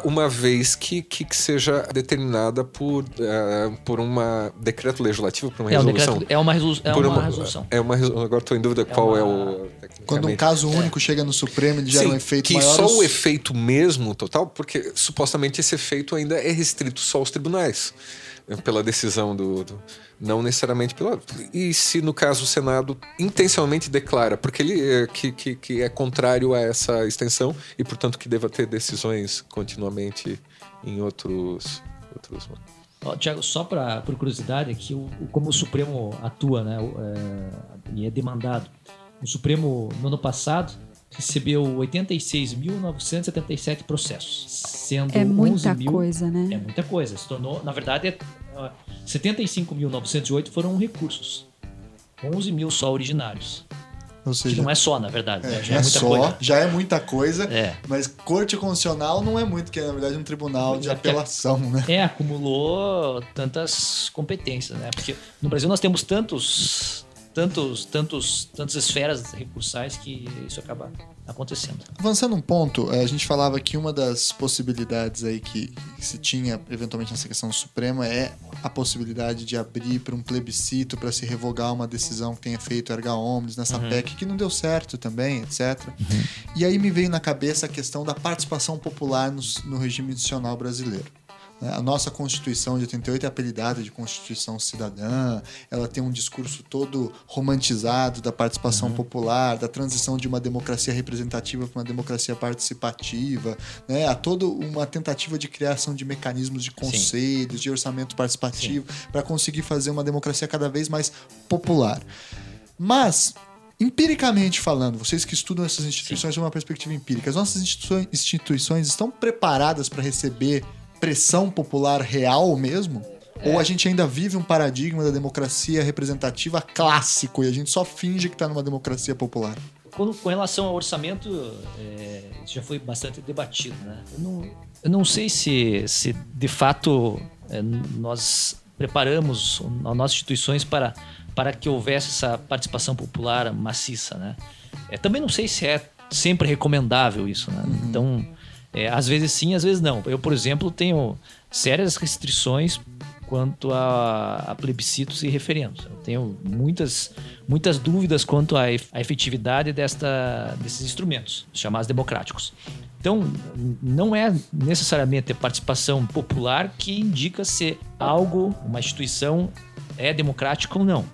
uma vez que, que, que, seja determinada por, uh, por um decreto legislativo, por uma é, resolução. Um decreto, é uma, resolu é uma, uma, resolução. É uma Agora estou em dúvida é qual é uma... é o. Quando um caso único chega no Supremo, ele gera Sim, um efeito que maior. só o efeito mesmo total, porque supostamente esse efeito ainda é restrito só aos tribunais pela decisão do, do, não necessariamente pela e se no caso o Senado intencionalmente declara porque ele é, que, que, que, é contrário a essa extensão e portanto que deva ter decisões continuamente em outros outros oh, Tiago só para por curiosidade aqui o, como o Supremo atua né é, e é demandado. O Supremo no ano passado recebeu 86.977 processos, sendo é muita mil, coisa, né? É muita coisa. Se tornou, na verdade, é, 75.908 foram recursos, 11 mil só originários. Ou seja, que não é só, na verdade. É, né? Já é, é muita só, coisa. já é muita coisa, é. mas corte constitucional não é muito, que é na verdade um tribunal de é apelação, né? É, acumulou tantas competências, né? Porque no Brasil nós temos tantos tantos, tantos, tantas esferas recursais que isso acaba acontecendo. Avançando um ponto, eh, a gente falava que uma das possibilidades aí que, que se tinha eventualmente nessa questão Suprema é a possibilidade de abrir para um plebiscito para se revogar uma decisão que tenha feito erga omnes nessa Uhum. PEC que não deu certo também, etc. E aí me veio na cabeça a questão da participação popular no, no regime institucional brasileiro. Né? A nossa Constituição de 88 é apelidada de Constituição Cidadã, ela tem um discurso todo romantizado da participação popular, da transição de uma democracia representativa para uma democracia participativa, né? há toda uma tentativa de criação de mecanismos de conselhos, de orçamento participativo, para conseguir fazer uma democracia cada vez mais popular. Mas, empiricamente falando, vocês que estudam essas instituições de uma perspectiva empírica, as nossas instituições estão preparadas para receber pressão popular real mesmo? Ou a gente ainda vive um paradigma da democracia representativa clássico e a gente só finge que está numa democracia popular? Com, com relação ao orçamento, é, já foi bastante debatido. Né? Eu, não, eu não sei se, se de fato é, nós preparamos as nossas instituições para, para que houvesse essa participação popular maciça. Né? É, também não sei se é sempre recomendável isso. Né? Então, é, às vezes sim, às vezes não. Eu, por exemplo, tenho sérias restrições quanto a, a plebiscitos e referendos. Eu tenho muitas, muitas dúvidas quanto à ef- à efetividade desta, desses instrumentos, chamados democráticos. Então, não é necessariamente a participação popular que indica se algo, uma instituição, é democrática ou não.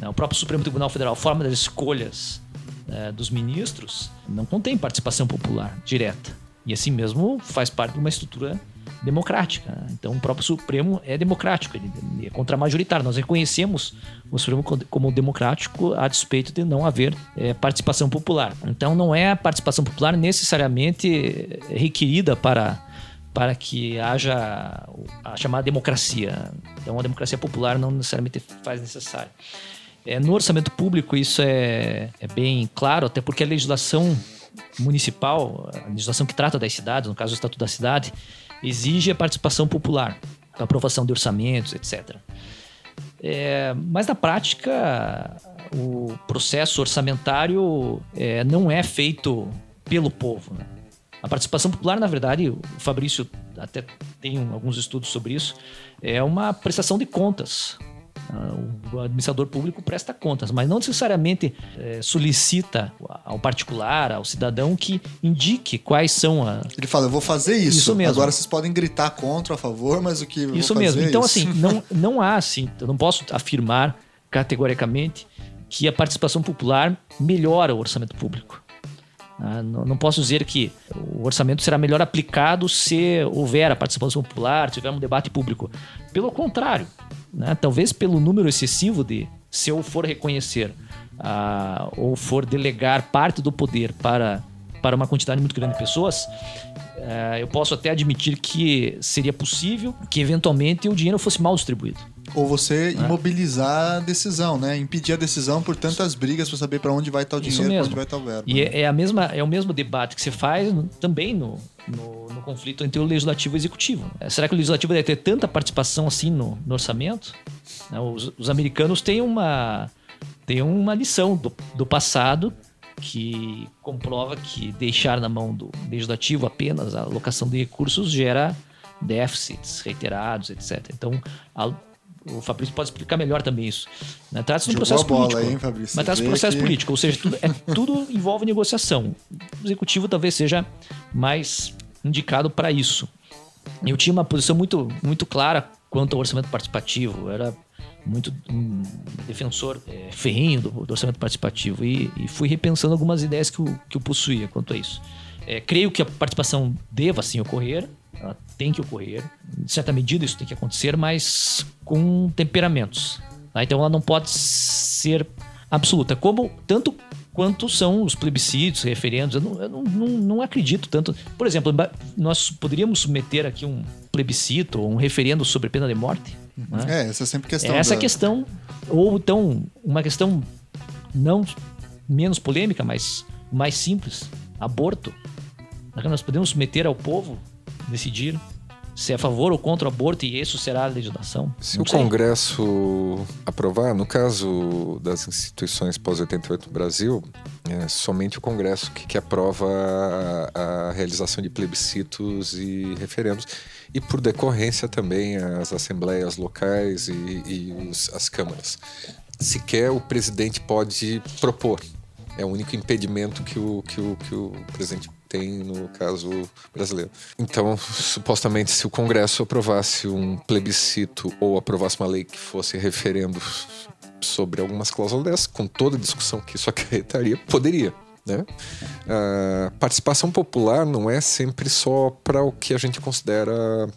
Né, O próprio Supremo Tribunal Federal, a forma das escolhas eh, dos ministros, não contém participação popular direta. E assim mesmo faz parte de uma estrutura democrática. né? Então, o próprio Supremo é democrático, ele é contramajoritário. Nós reconhecemos o Supremo co- como democrático a despeito de não haver eh, participação popular. Então, não é a participação popular necessariamente eh, requerida para para que haja a chamada democracia. Então, a democracia popular não necessariamente faz necessário. É, no orçamento público, isso é, é bem claro, até porque a legislação municipal, a legislação que trata das cidades, no caso o Estatuto da Cidade, exige a participação popular, a aprovação de orçamentos, etc. É, mas na prática, o processo orçamentário é, não é feito pelo povo. né? A participação popular, na verdade, o Fabrício até tem alguns estudos sobre isso, é uma prestação de contas. Ah, O administrador público presta contas, mas não necessariamente eh, solicita ao particular, ao cidadão, que indique quais são as, Ele fala, eu vou fazer isso. Isso mesmo. Agora vocês podem gritar contra, a favor, mas o que Isso mesmo. é Então, isso. assim, não, não há assim, eu não posso afirmar categoricamente que a participação popular melhora o orçamento público. Ah, não, posso dizer que o orçamento será melhor aplicado se houver a participação popular, tiver um debate público. Pelo contrário, né? talvez pelo número excessivo de, se eu for reconhecer ah, ou for delegar parte do poder para, para uma quantidade muito grande de pessoas, eh, eu posso até admitir que seria possível que eventualmente o dinheiro fosse mal distribuído. Ou você imobilizar a decisão, né? Impedir a decisão por tantas brigas para saber para onde vai estar o Isso dinheiro, para onde vai estar o verbo. E é, é a mesma, é o mesmo debate que se faz também no, no, no conflito entre o legislativo e o executivo. Eh, Será que o legislativo deve ter tanta participação assim no, no orçamento? Né, Os, os americanos têm uma, têm uma lição do, do passado que comprova que deixar na mão do legislativo apenas a alocação de recursos gera déficits reiterados, etc. Então, a- o Fabrício pode explicar melhor também isso. né? Trata-se de um processo bola político. hein, Fabrício? Mas trata-se de um processo que- político, ou seja, tudo, é, tudo envolve negociação. O executivo talvez seja mais indicado para isso. Eu tinha uma posição muito, muito clara quanto ao orçamento participativo. Era muito um defensor é, ferrenho do, do orçamento participativo e, e fui repensando algumas ideias que eu, que eu possuía quanto a isso. É, creio que a participação deva sim ocorrer, ela tem que ocorrer. Em certa medida isso tem que acontecer, mas com temperamentos. tá? Então ela não pode ser absoluta, como tanto quanto são os plebiscitos, referendos. Eu não, eu não, não, não acredito tanto. Por exemplo, nós poderíamos submeter aqui um plebiscito ou um referendo sobre pena de morte. né? É, essa é sempre questão. É essa da- questão, ou então uma questão não menos polêmica, mas mais simples: aborto. Nós podemos submeter ao povo decidir se é a favor ou contra o aborto e isso será a legislação? Se Não o sei. Congresso aprovar, no caso das instituições pós-88 no Brasil, é somente o Congresso que, que aprova a, a realização de plebiscitos e referendos. E, por decorrência, também as assembleias locais e, e os- as câmaras. Sequer o presidente pode propor. É o único impedimento que o, que o, que o presidente tem no caso brasileiro. Então, supostamente, se o Congresso aprovasse um plebiscito ou aprovasse uma lei que fosse referendo sobre algumas cláusulas dessas, com toda a discussão que isso acarretaria, poderia. Né? Participação popular não é sempre só para o que a gente considera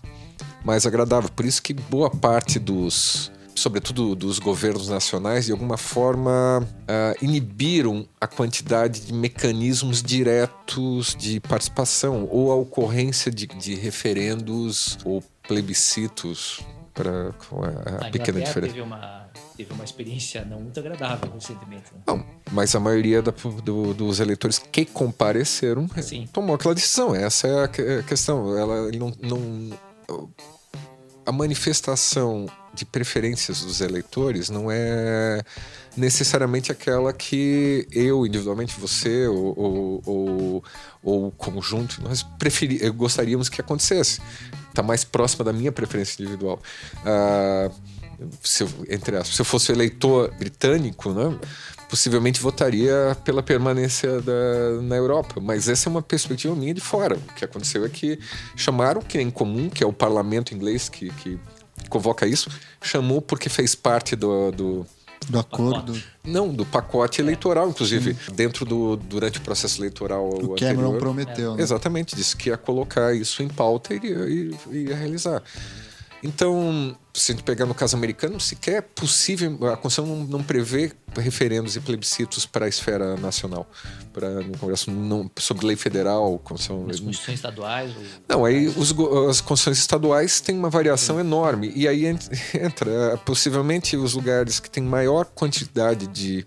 mais agradável. Por isso que boa parte dos, sobretudo dos governos nacionais, de alguma forma ah, inibiram a quantidade de mecanismos diretos de participação ou a ocorrência de, de referendos ou plebiscitos para a, A pequena diferença. teve uma, teve uma experiência não muito agradável recentemente. né? Não, mas a maioria da- do- dos eleitores que compareceram Sim. tomou aquela decisão. Essa é a a questão. Ela não, não- a manifestação de preferências dos eleitores não é necessariamente aquela que eu, individualmente, você ou, ou, ou- ou o conjunto, nós preferi, eh, gostaríamos que acontecesse. Está mais próxima da minha preferência individual. Ah, se eu, entre aspas, se eu fosse eleitor britânico, né, possivelmente votaria pela permanência da, na Europa. Mas essa é uma perspectiva minha de fora. O que aconteceu é que chamaram que é em comum, que é o parlamento inglês que, que convoca isso, chamou porque fez parte do- do, Do acordo. não, do pacote eleitoral, inclusive, dentro do durante o processo eleitoral O Cameron anterior. prometeu, né? Exatamente, disse que ia colocar isso em pauta e e- iria realizar. Então, se a gente pegar no caso americano, sequer é possível, a Constituição não, não prevê referendos e plebiscitos para a esfera nacional, para no Congresso não, sobre lei federal, Constituição, Nas constituições estaduais. ou- não, aí os as constituições estaduais têm uma variação enorme. E aí ent- entra, eh, possivelmente, os lugares que têm maior quantidade de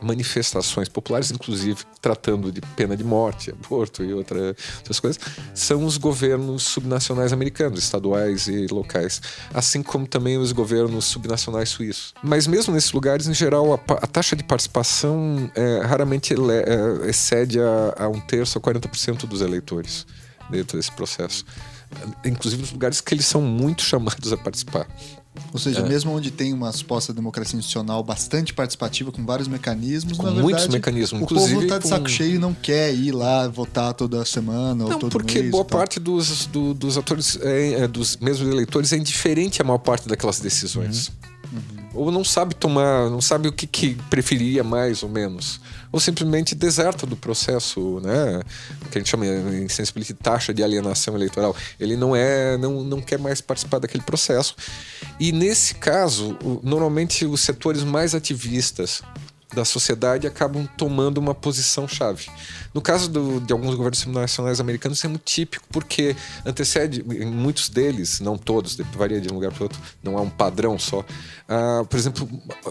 manifestações populares, inclusive tratando de pena de morte, aborto e outra- outras coisas, são os governos subnacionais americanos, estaduais e locais, assim como também os governos subnacionais suíços. Mas mesmo nesses lugares, em geral, a, a taxa de participação eh, raramente eh, excede a, a um terço a 40% dos eleitores dentro desse processo. Inclusive nos lugares que eles são muito chamados a participar. Ou seja, É. mesmo onde tem uma suposta democracia institucional bastante participativa, com vários mecanismos, Com na muitos verdade, mecanismos, o inclusive povo tá de com- saco cheio e não quer ir lá votar toda semana ou Não, todo porque mês. boa e tal. parte dos, do- dos atores, é, é, dos mesmos eleitores, é indiferente à maior parte daquelas decisões. Ou não sabe tomar, não sabe o que, que preferia mais ou menos. Ou simplesmente deserta do processo, né? Que a gente chama em ciência de taxa de alienação eleitoral. Ele não é, não, não quer mais participar daquele processo. E nesse caso, normalmente os setores mais ativistas da sociedade acabam tomando uma posição chave. No caso do- de alguns governos subnacionais americanos, isso é muito típico, porque antecede, em muitos deles, não todos, varia de um lugar para outro, não há um padrão só. Ah, por exemplo,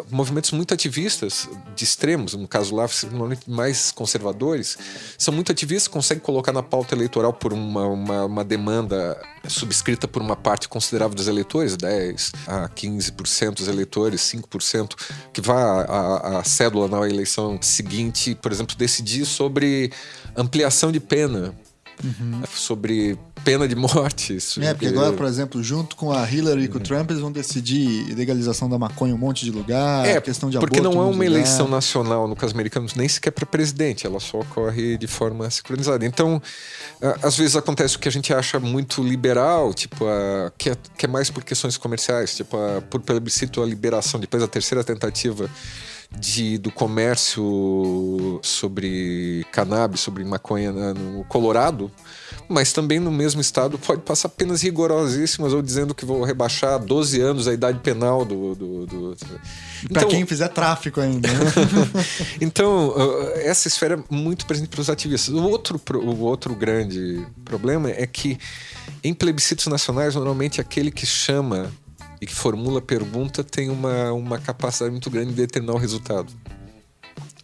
movimentos muito ativistas, de extremos, no caso lá, mais conservadores, são muito ativistas, conseguem colocar na pauta eleitoral por uma, uma, uma demanda subscrita por uma parte considerável dos eleitores, 10 a 15% dos eleitores, 5%, que vá a, a cédula na eleição seguinte, por exemplo, decidir sobre ampliação de pena, sobre pena de morte. sobre- Uhum. É, porque agora, por exemplo, junto com a Hillary e com o Trump, eles vão decidir legalização da maconha em um monte de lugar, É, questão de porque aborto. não é uma lugares. eleição nacional, no caso americano, nem sequer para presidente, ela só ocorre de forma sincronizada. Então, às vezes acontece o que a gente acha muito liberal, tipo, a, que, é, que é mais por questões comerciais, tipo, a, por plebiscito a liberação, depois a terceira tentativa de, do comércio sobre cannabis, sobre maconha né, no Colorado, mas também no mesmo estado pode passar penas rigorosíssimas ou dizendo que vou rebaixar 12 anos a idade penal do. do, do... Pra quem fizer tráfico ainda. né? Então, uh, essa esfera é muito presente para os ativistas. O outro, o outro grande problema é que em plebiscitos nacionais, normalmente aquele que chama e que formula a pergunta tem uma, uma capacidade muito grande de determinar o resultado.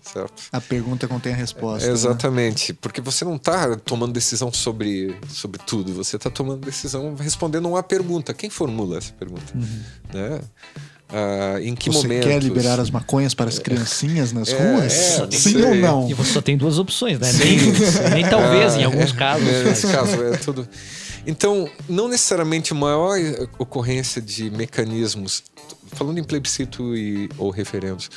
certo? A pergunta contém a resposta. né? Exatamente, porque você não está tomando decisão sobre, sobre tudo, você está tomando decisão respondendo uma pergunta. Quem formula essa pergunta? Né? Ah, em que Uhum. Você quer liberar as maconhas para as criancinhas nas É, ruas? é, Sim não ou não? E você só tem duas opções, né? Nem, nem talvez, em alguns casos. É, nesse caso, é tudo. Então, não necessariamente maior ocorrência de mecanismos, falando em plebiscito e, ou referendos,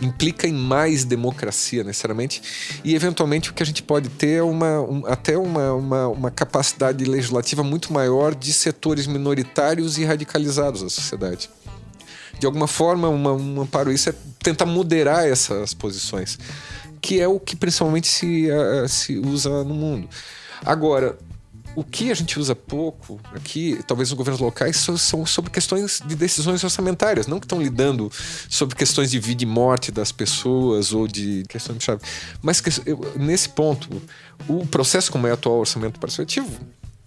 implica em mais democracia necessariamente e eventualmente o que a gente pode ter é uma, um- até uma, uma, uma capacidade legislativa muito maior de setores minoritários e radicalizados da sociedade. De alguma forma, uma, um amparo isso é tentar moderar essas posições, que é o que principalmente se, ah, se usa no mundo. Agora, o que a gente usa pouco aqui, talvez nos governos locais, são sobre questões de decisões orçamentárias, não que estão lidando sobre questões de vida e morte das pessoas ou de questões de chave. Mas nesse ponto, o processo como é atual orçamento participativo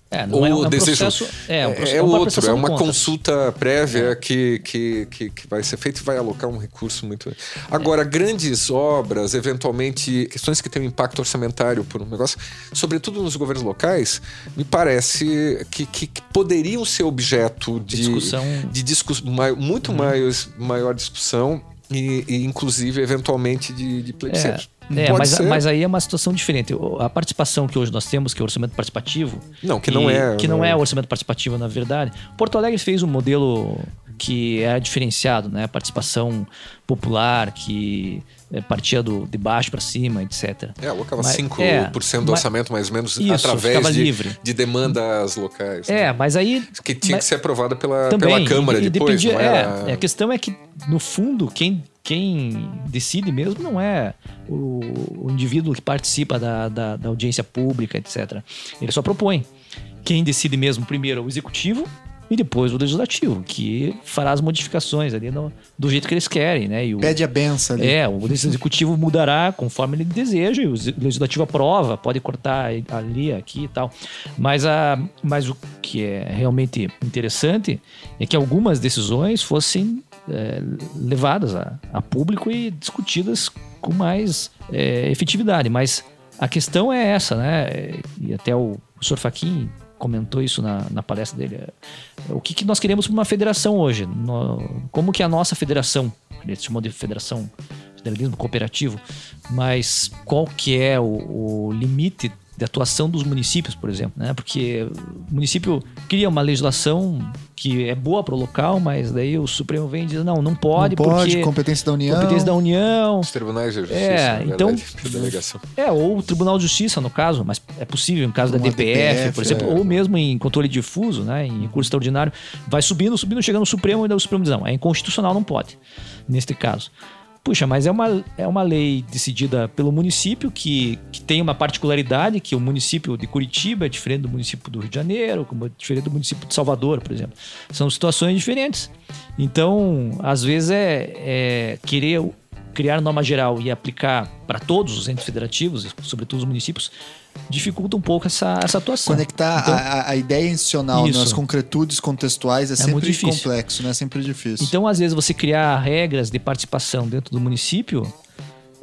É, não ou é, um- é desejo processo. É, um processo- é uma outro, é de uma contas. consulta prévia que, que, que, que vai ser feita e vai alocar um recurso muito. Agora, grandes obras, eventualmente, questões que têm um impacto orçamentário por um negócio, sobretudo nos governos locais, me parece que, que, que poderiam ser objeto de Discussão. de discuss, muito Uhum. mais, maior discussão e, e, inclusive, eventualmente, de, de plebiscito. É, Pode mas, ser. mas aí é uma situação diferente. A participação que hoje nós temos, que é o orçamento participativo. Não, que não e- é, Que não não é é. o orçamento participativo, na verdade. Porto Alegre fez um modelo que é diferenciado, né? Participação popular, que partia do, de baixo para cima, etc. É, alocava Mas- 5% é, do mas- orçamento, mais ou menos, Isso, através de, livre. de demandas locais. É, né? mas aí. Que tinha mas- que ser aprovada pela, também, pela Câmara e- e depois, dependia- não era... é, a questão é que, no fundo, quem, quem decide mesmo não é o, o indivíduo que participa da, da, da audiência pública, etc. Ele só propõe. Quem decide mesmo primeiro é o executivo e depois o legislativo, que fará as modificações ali no- do jeito que eles querem, né? O, Pede a benção ali. é, o executivo mudará conforme ele deseja, e o legislativo aprova, pode cortar ali, aqui e tal. Mas, a, mas o que é realmente interessante é que algumas decisões fossem é, levadas a, a público e discutidas com mais é, efetividade. Mas a questão é essa, né? E até o professor Faquin comentou isso na, na palestra dele. É, O que, que nós queremos para uma federação hoje? No- como que a nossa federação, ele chamou de federação, federalismo cooperativo, mas qual que é o, o limite de atuação dos municípios, por exemplo, né? Porque o município cria uma legislação que é boa para o local, mas daí o Supremo vem e diz não, não pode, não pode, porque competência da União. competência da União, Os tribunais de justiça, É, então- verdade, delegação. é, ou o Tribunal de Justiça, no caso, mas é possível em caso da Uma DPF, DPF, por exemplo, é. ou mesmo em controle difuso, né, em recurso extraordinário, vai subindo, subindo, chega no Supremo e daí o Supremo diz, não, é inconstitucional, não pode, neste caso. Puxa, mas é uma, é uma lei decidida pelo município que, que tem uma particularidade, que o município de Curitiba é diferente do município do Rio de Janeiro, como é diferente do município de Salvador, por exemplo. São situações diferentes. Então, às vezes é, é querer criar norma geral e aplicar para todos os entes federativos, sobretudo os municípios, dificulta um pouco essa, essa atuação. Conectar Então- a, a- ideia institucional Isso. nas concretudes contextuais é, muito sempre complexo, né? É sempre difícil. Então, às vezes, você criar regras de participação dentro do município,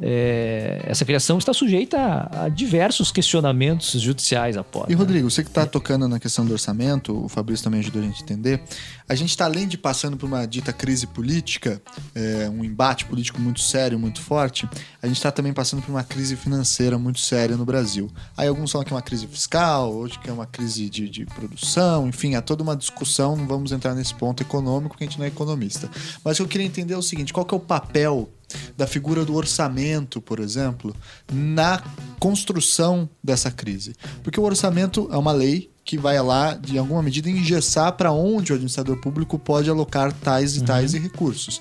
é, essa criação está sujeita a, a diversos questionamentos judiciais após. E né? Rodrigo, você que está tocando na questão do orçamento, o Fabrício também ajudou a gente a entender. A gente está além de passando por uma dita crise política, é, um embate político muito sério, muito forte, a gente está também passando por uma crise financeira muito séria no Brasil. Aí alguns falam que é uma crise fiscal, outros que é uma crise de, de produção, enfim, há toda uma discussão. Não vamos entrar nesse ponto econômico, porque a gente não é economista. Mas o que eu queria entender é o seguinte: qual que é o papel da figura do orçamento, por exemplo, na construção dessa crise. Porque o orçamento é uma lei que vai lá, de alguma medida, engessar para onde o administrador público pode alocar tais e tais recursos.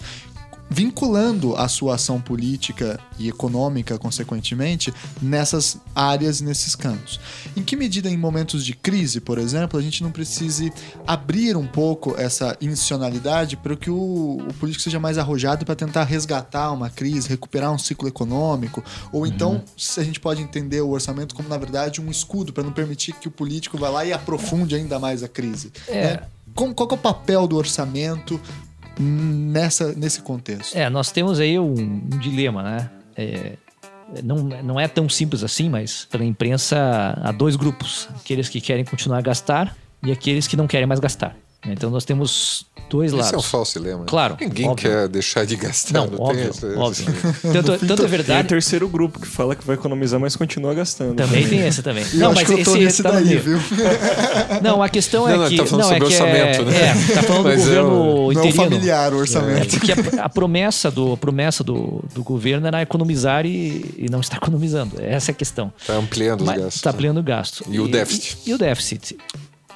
Vinculando a sua ação política e econômica, consequentemente, nessas áreas, nesses campos. Em que medida, em momentos de crise, por exemplo, a gente não precise abrir um pouco essa institucionalidade para que o, o político seja mais arrojado para tentar resgatar uma crise, recuperar um ciclo econômico? Ou então, se a gente pode entender o orçamento como, na verdade, um escudo para não permitir que o político vá lá e aprofunde ainda mais a crise? É. né? Qual que é o papel do orçamento nessa, nesse contexto? É, nós temos aí um, um dilema, né? É, não, não é tão simples assim, mas pela imprensa há dois grupos: aqueles que querem continuar a gastar e aqueles que não querem mais gastar. Então nós temos dois Isso lados. é um falso dilema. Claro, Ninguém óbvio. quer deixar de gastar. Não, tem óbvio, essa- óbvio. Tanto, tanto é Tem o verdade. terceiro grupo que fala que vai economizar, mas continua gastando. Também tem esse também. Eu acho que eu tô nesse tá daí, meio. viu? Não, a questão é Não, não, que. tá falando não, é sobre que orçamento, é, né? É, tá falando do Mas é governo Não é familiar o É, orçamento. porque a, a promessa, do, a promessa do, do governo era economizar e, e não está economizando. Essa é a questão. Tá ampliando os Mas gastos. Está ampliando o gasto. E o déficit. E, e o déficit.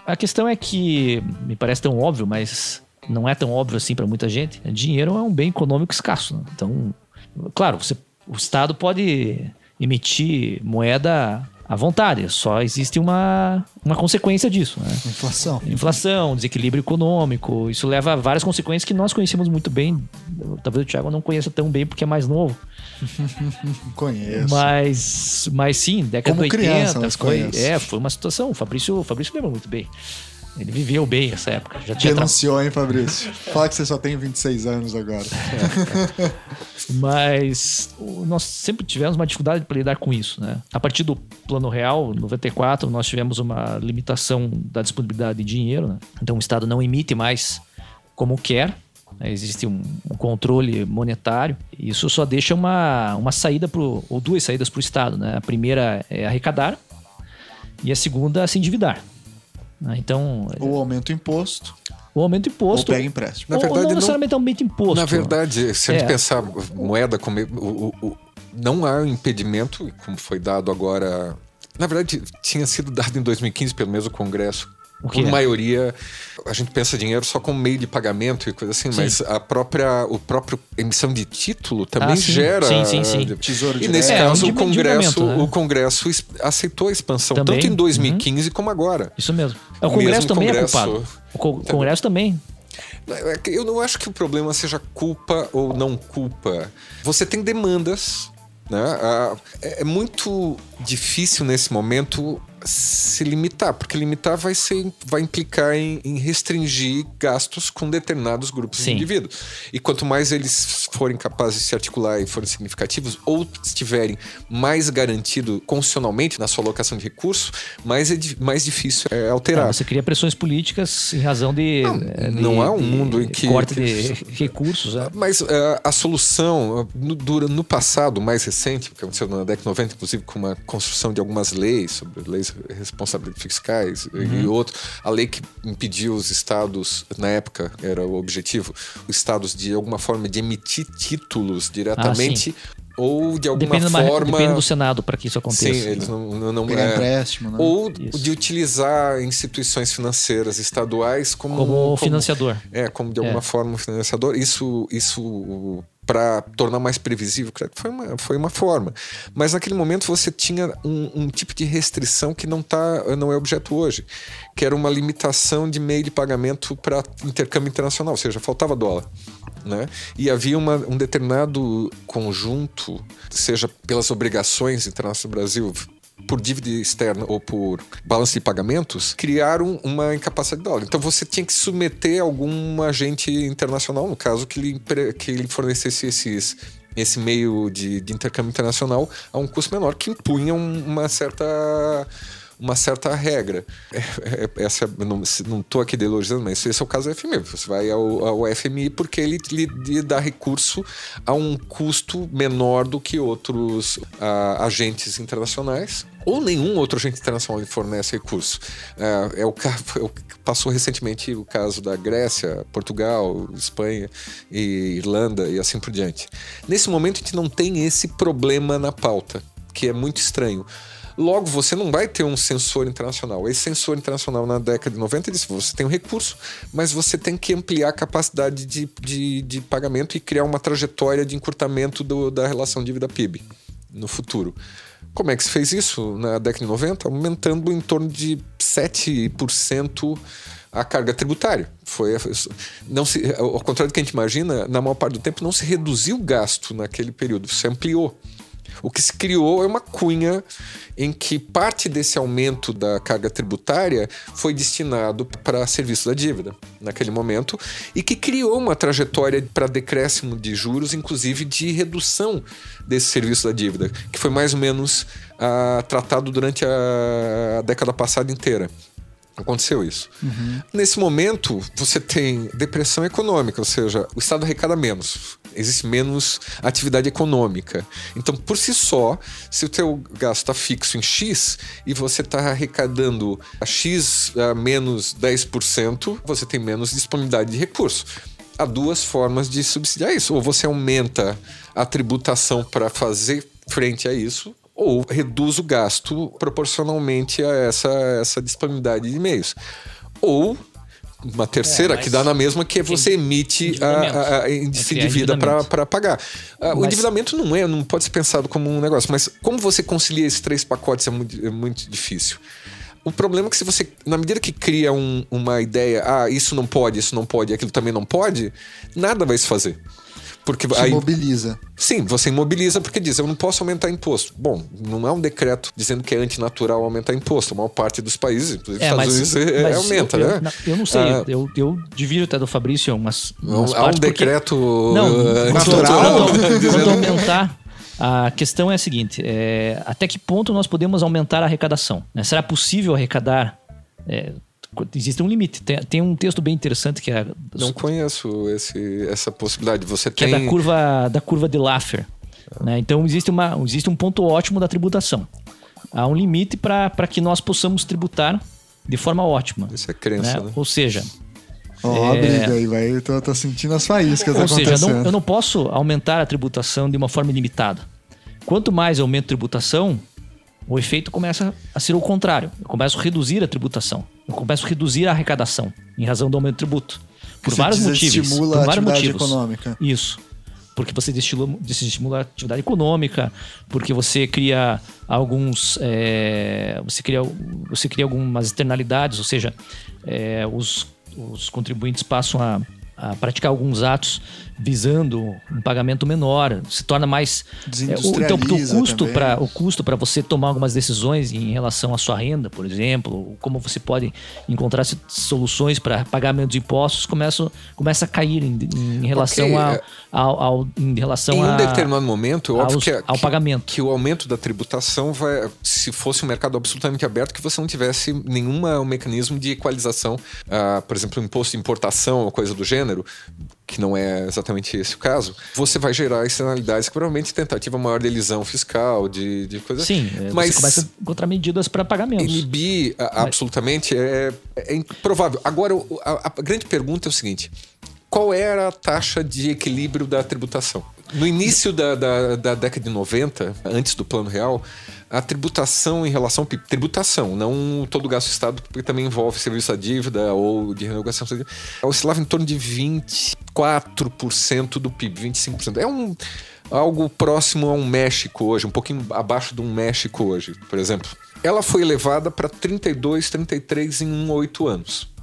A questão é que, me parece tão óbvio, mas não é tão óbvio assim para muita gente. Dinheiro é um bem econômico escasso. né? Então, claro, você, o Estado pode emitir moeda à vontade, só existe uma, uma consequência disso. Né? Inflação. Inflação, desequilíbrio econômico, isso leva a várias consequências que nós conhecemos muito bem. Talvez o Thiago não conheça tão bem porque é mais novo. Conheço. Mas, mas sim, década Como de 80 criança, mas foi, conheço. é, foi uma situação. O Fabrício, o Fabrício lembra muito bem. Ele viveu bem essa época. Já tinha tra- Denunciou, hein, Fabrício? Fala que você só tem 26 anos agora. Mas nós sempre tivemos uma dificuldade para lidar com isso, né? A partir do Plano Real, 94, nós tivemos uma limitação da disponibilidade de dinheiro, né? Então o Estado não emite mais como quer. né? Existe um, controle monetário. Isso só deixa uma, uma saída pro, ou duas saídas para o Estado, né? A primeira é arrecadar e a segunda é se endividar. Né? Então, Ou aumenta o imposto, o aumento do imposto. ou pega empréstimo. Na ou- verdade, não não- necessariamente aumento de imposto. Na verdade, se a gente É. pensar moeda como. o- o- o- não há impedimento, como foi dado agora. Na verdade, tinha sido dado em 2015 pelo mesmo Congresso. O quê? Por maioria, a gente pensa dinheiro só como meio de pagamento e coisa assim, Sim. mas a própria, o próprio emissão de título também Ah, sim. gera. Sim, sim, sim. Tesouro E nesse É, caso, um o Congresso, né? o Congresso es- aceitou a expansão, Também. tanto em 2015 como agora. Isso mesmo. É, O O Congresso mesmo também Congresso- é culpado. O Co- Congresso também. É que Eu não acho que o problema seja culpa ou não culpa. Você tem demandas, né? Ah, É é muito difícil nesse momento se limitar, porque limitar vai, ser, vai implicar em, em restringir gastos com determinados grupos de Sim. indivíduos. E quanto mais eles forem capazes de se articular e forem significativos, ou estiverem mais garantido constitucionalmente na sua alocação de recursos, mais, é, mais difícil é alterar. Ah, você cria pressões políticas em razão de. Não, eh, de- não há um de mundo em que- Corte que- de recursos. né? Mas eh, a solução, eh, no, dura- no passado mais recente, que aconteceu na década de 90, inclusive com uma construção de algumas leis, sobre leis responsabilidades fiscais e outro, a lei que impediu os estados, na época era o objetivo, os estados de alguma forma de emitir títulos diretamente ou de alguma Depende, de uma- forma. depende do Senado para que isso aconteça. Sim, eles não, não, não é, empréstimo, né? ou Isso. de utilizar instituições financeiras estaduais como, Como financiador. é, como de alguma É. forma um financiador. Isso, isso para tornar mais previsível, foi uma, foi uma forma. Mas naquele momento você tinha um, um tipo de restrição que não, tá, não é objeto hoje, que era uma limitação de meio de pagamento para intercâmbio internacional, ou seja, faltava dólar. Né? E havia uma, um determinado conjunto, seja pelas obrigações internacionais do Brasil, por dívida externa ou por balanço de pagamentos, criaram uma incapacidade de dólar. Então você tinha que submeter algum agente internacional, no caso, que lhe, que lhe fornecesse esses, esse meio de, de intercâmbio internacional a um custo menor, que impunha um- uma certa uma certa regra. É, é, essa, eu não estou aqui ideologizando, mas esse é o caso do FMI. Você vai ao, ao FMI porque ele lhe, dá recurso a um custo menor do que outros ah, agentes internacionais. Ou nenhum outro agente internacional fornece recurso. É, é o, ca- é o- passou recentemente o caso da Grécia, Portugal, Espanha e Irlanda e assim por diante. Nesse momento a gente não tem esse problema na pauta, que é muito estranho. Logo, você não vai ter um sensor internacional. Esse sensor internacional na década de 90 disse: você tem um recurso, mas você tem que ampliar a capacidade de, de, de pagamento e criar uma trajetória de encurtamento do- da relação dívida-PIB no futuro. Como é que se fez isso na década de 90? Aumentando em torno de 7% a carga tributária. Foi, não se, ao contrário do que a gente imagina, na maior parte do tempo não se reduziu o gasto naquele período, se ampliou. O que se criou é uma cunha em que parte desse aumento da carga tributária foi destinado para serviço da dívida naquele momento e que criou uma trajetória para decréscimo de juros, inclusive de redução desse serviço da dívida, que foi mais ou menos ah, tratado durante a década passada inteira. Aconteceu isso. Uhum. Nesse momento, você tem depressão econômica, ou seja, o Estado arrecada menos, existe menos atividade econômica. Então, por si só, se o teu gasto está fixo em X e você está arrecadando a X a menos 10%, você tem menos disponibilidade de recurso. Há duas formas de subsidiar isso. Ou você aumenta a tributação para fazer frente a isso, ou reduz o gasto proporcionalmente a essa, essa disponibilidade de meios. Ou uma terceira é, que dá na mesma, que é você emite a, a, índice de vida para pagar. Ah, mas... O endividamento não é, não pode ser pensado como um negócio, mas como você concilia esses três pacotes é muito, é muito difícil. O problema é que se você, na medida que cria um, uma ideia, ah, isso não pode, isso não pode, aquilo também não pode, nada vai se fazer. Porque Se aí, imobiliza. Sim, você imobiliza porque diz, eu não posso aumentar imposto. Bom, não é um decreto dizendo que é antinatural aumentar imposto. A maior parte dos países, inclusive é, Estados mas, Unidos, é, mas aumenta, eu, né? Eu, eu não sei, ah, eu, eu divido até do Fabrício umas, umas Há um decreto porque... não, natural. Quanto aumentar... A questão é a seguinte: é, até que ponto nós podemos aumentar a arrecadação? Né? Será possível arrecadar é, existe um limite. Tem, tem, um texto bem interessante que é. Não conheço esse, essa possibilidade. Você que tem. é da curva, da curva de Laffer. Né? Então existe, uma, existe um ponto ótimo da tributação. Há um limite para que nós possamos tributar de forma ótima. Isso é crença, né? né? Ou seja. Ó, oh, é... briga aí, vai. Eu tô, tô, sentindo as faíscas Ou seja, eu não, eu não posso aumentar a tributação de uma forma ilimitada. Quanto mais eu aumento a tributação, o efeito começa a ser o contrário. Eu começo a reduzir a tributação. Eu começo a reduzir a arrecadação em razão do aumento do tributo. Por você vários motivos. Estimula por vários a atividade motivos. econômica. Isso. Porque você desestimula a atividade econômica, porque você cria alguns. É, você, cria, você cria algumas externalidades, ou seja, é, os, os contribuintes passam a a praticar alguns atos visando um pagamento menor, se torna mais é, o, então o custo para o custo para você tomar algumas decisões em relação à sua renda, por exemplo, como você pode encontrar soluções para pagar menos impostos, começa começa a cair em, em relação a, é, ao, ao, em relação em um a, determinado momento, óbvio aos, que, ao que, pagamento. que o aumento da tributação vai se fosse um mercado absolutamente aberto que você não tivesse nenhum mecanismo de equalização, uh, por exemplo, imposto de importação ou coisa do gênero, que não é exatamente esse o caso, você vai gerar externalidades que provavelmente tentativa maior de elisão fiscal, de, de coisa Sim, é, mas você começa a encontrar medidas para pagamentos. Inibir mas... absolutamente é, é improvável. Agora, a, a grande pergunta é o seguinte: qual era a taxa de equilíbrio da tributação? No início da, da, da década de 90, antes do Plano Real, a tributação em relação ao PIB. Tributação, não todo gasto do Estado, porque também envolve serviço à dívida ou de renegociação. Oscilava em torno de 24% do PIB, 25%. É um, algo próximo a um México hoje, um pouquinho abaixo de um México hoje, por exemplo. Ela foi elevada para 32, 33 em 8 anos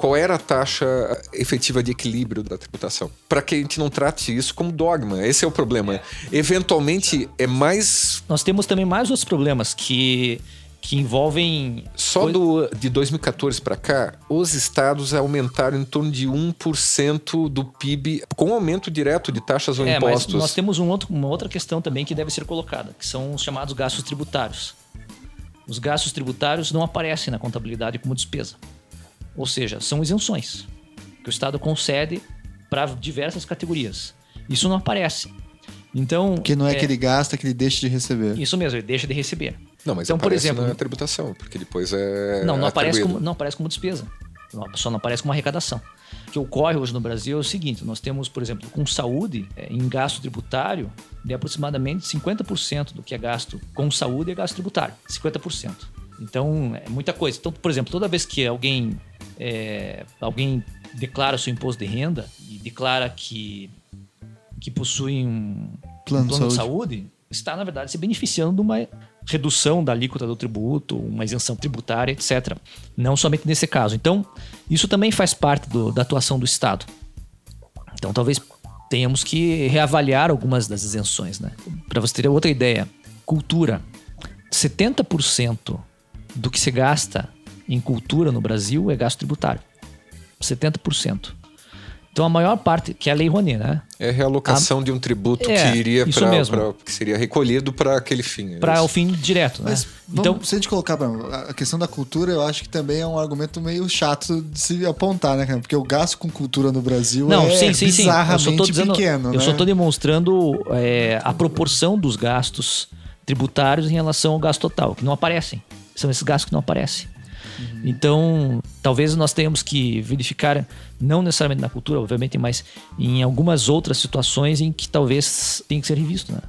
qual era a taxa efetiva de equilíbrio da tributação. Para que a gente não trate isso como dogma. Esse é o problema. Eventualmente é mais. Nós temos também mais outros problemas que que envolvem. Só do, de 2014 para cá, os estados aumentaram em torno de 1% do PIB, com aumento direto de taxas ou é, impostos. Mas nós temos um outro, uma outra questão também que deve ser colocada, que são os chamados gastos tributários. Os gastos tributários não aparecem na contabilidade como despesa. Ou seja, são isenções que o Estado concede para diversas categorias. Isso não aparece. Então, que não é, é, que ele gasta, que ele deixa de receber. Isso mesmo, ele deixa de receber. Não, mas então, por exemplo, na tributação, porque depois é Não, não aparece como não aparece como despesa. Só não aparece como arrecadação. O que ocorre hoje no Brasil é o seguinte: nós temos, por exemplo, com saúde, é, em gasto tributário, de aproximadamente 50% do que é gasto com saúde é gasto tributário. 50%. Então, é muita coisa. Então, por exemplo, toda vez que alguém é, alguém declara seu imposto de renda e declara que, que possui um plano, um plano de, saúde. de saúde, está, na verdade, se beneficiando de uma redução da alíquota do tributo, uma isenção tributária, etc. Não somente nesse caso. Então, isso também faz parte do, da atuação do Estado. Então, talvez tenhamos que reavaliar algumas das isenções. Né? Para você ter outra ideia, cultura. 70% do que se gasta em cultura no Brasil é gasto tributário. 70%. Então a maior parte, que é a Lei Rouanet, né? É realocação a... de um tributo é, que iria para que seria recolhido para aquele fim. É para o fim direto, né? Mas então, se a gente colocar a questão da cultura, eu acho que também é um argumento meio chato de se apontar, né, Porque o gasto com cultura no Brasil Não, é sim, sim, bizarramente sim. Eu só tô dizendo, pequeno, Eu né? só estou demonstrando é, a proporção dos gastos tributários em relação ao gasto total, que não aparecem. São esses gastos que não aparecem. Uhum. Então, talvez nós tenhamos que verificar, não necessariamente na cultura, obviamente, mas em algumas outras situações em que talvez tenha que ser revisto, né?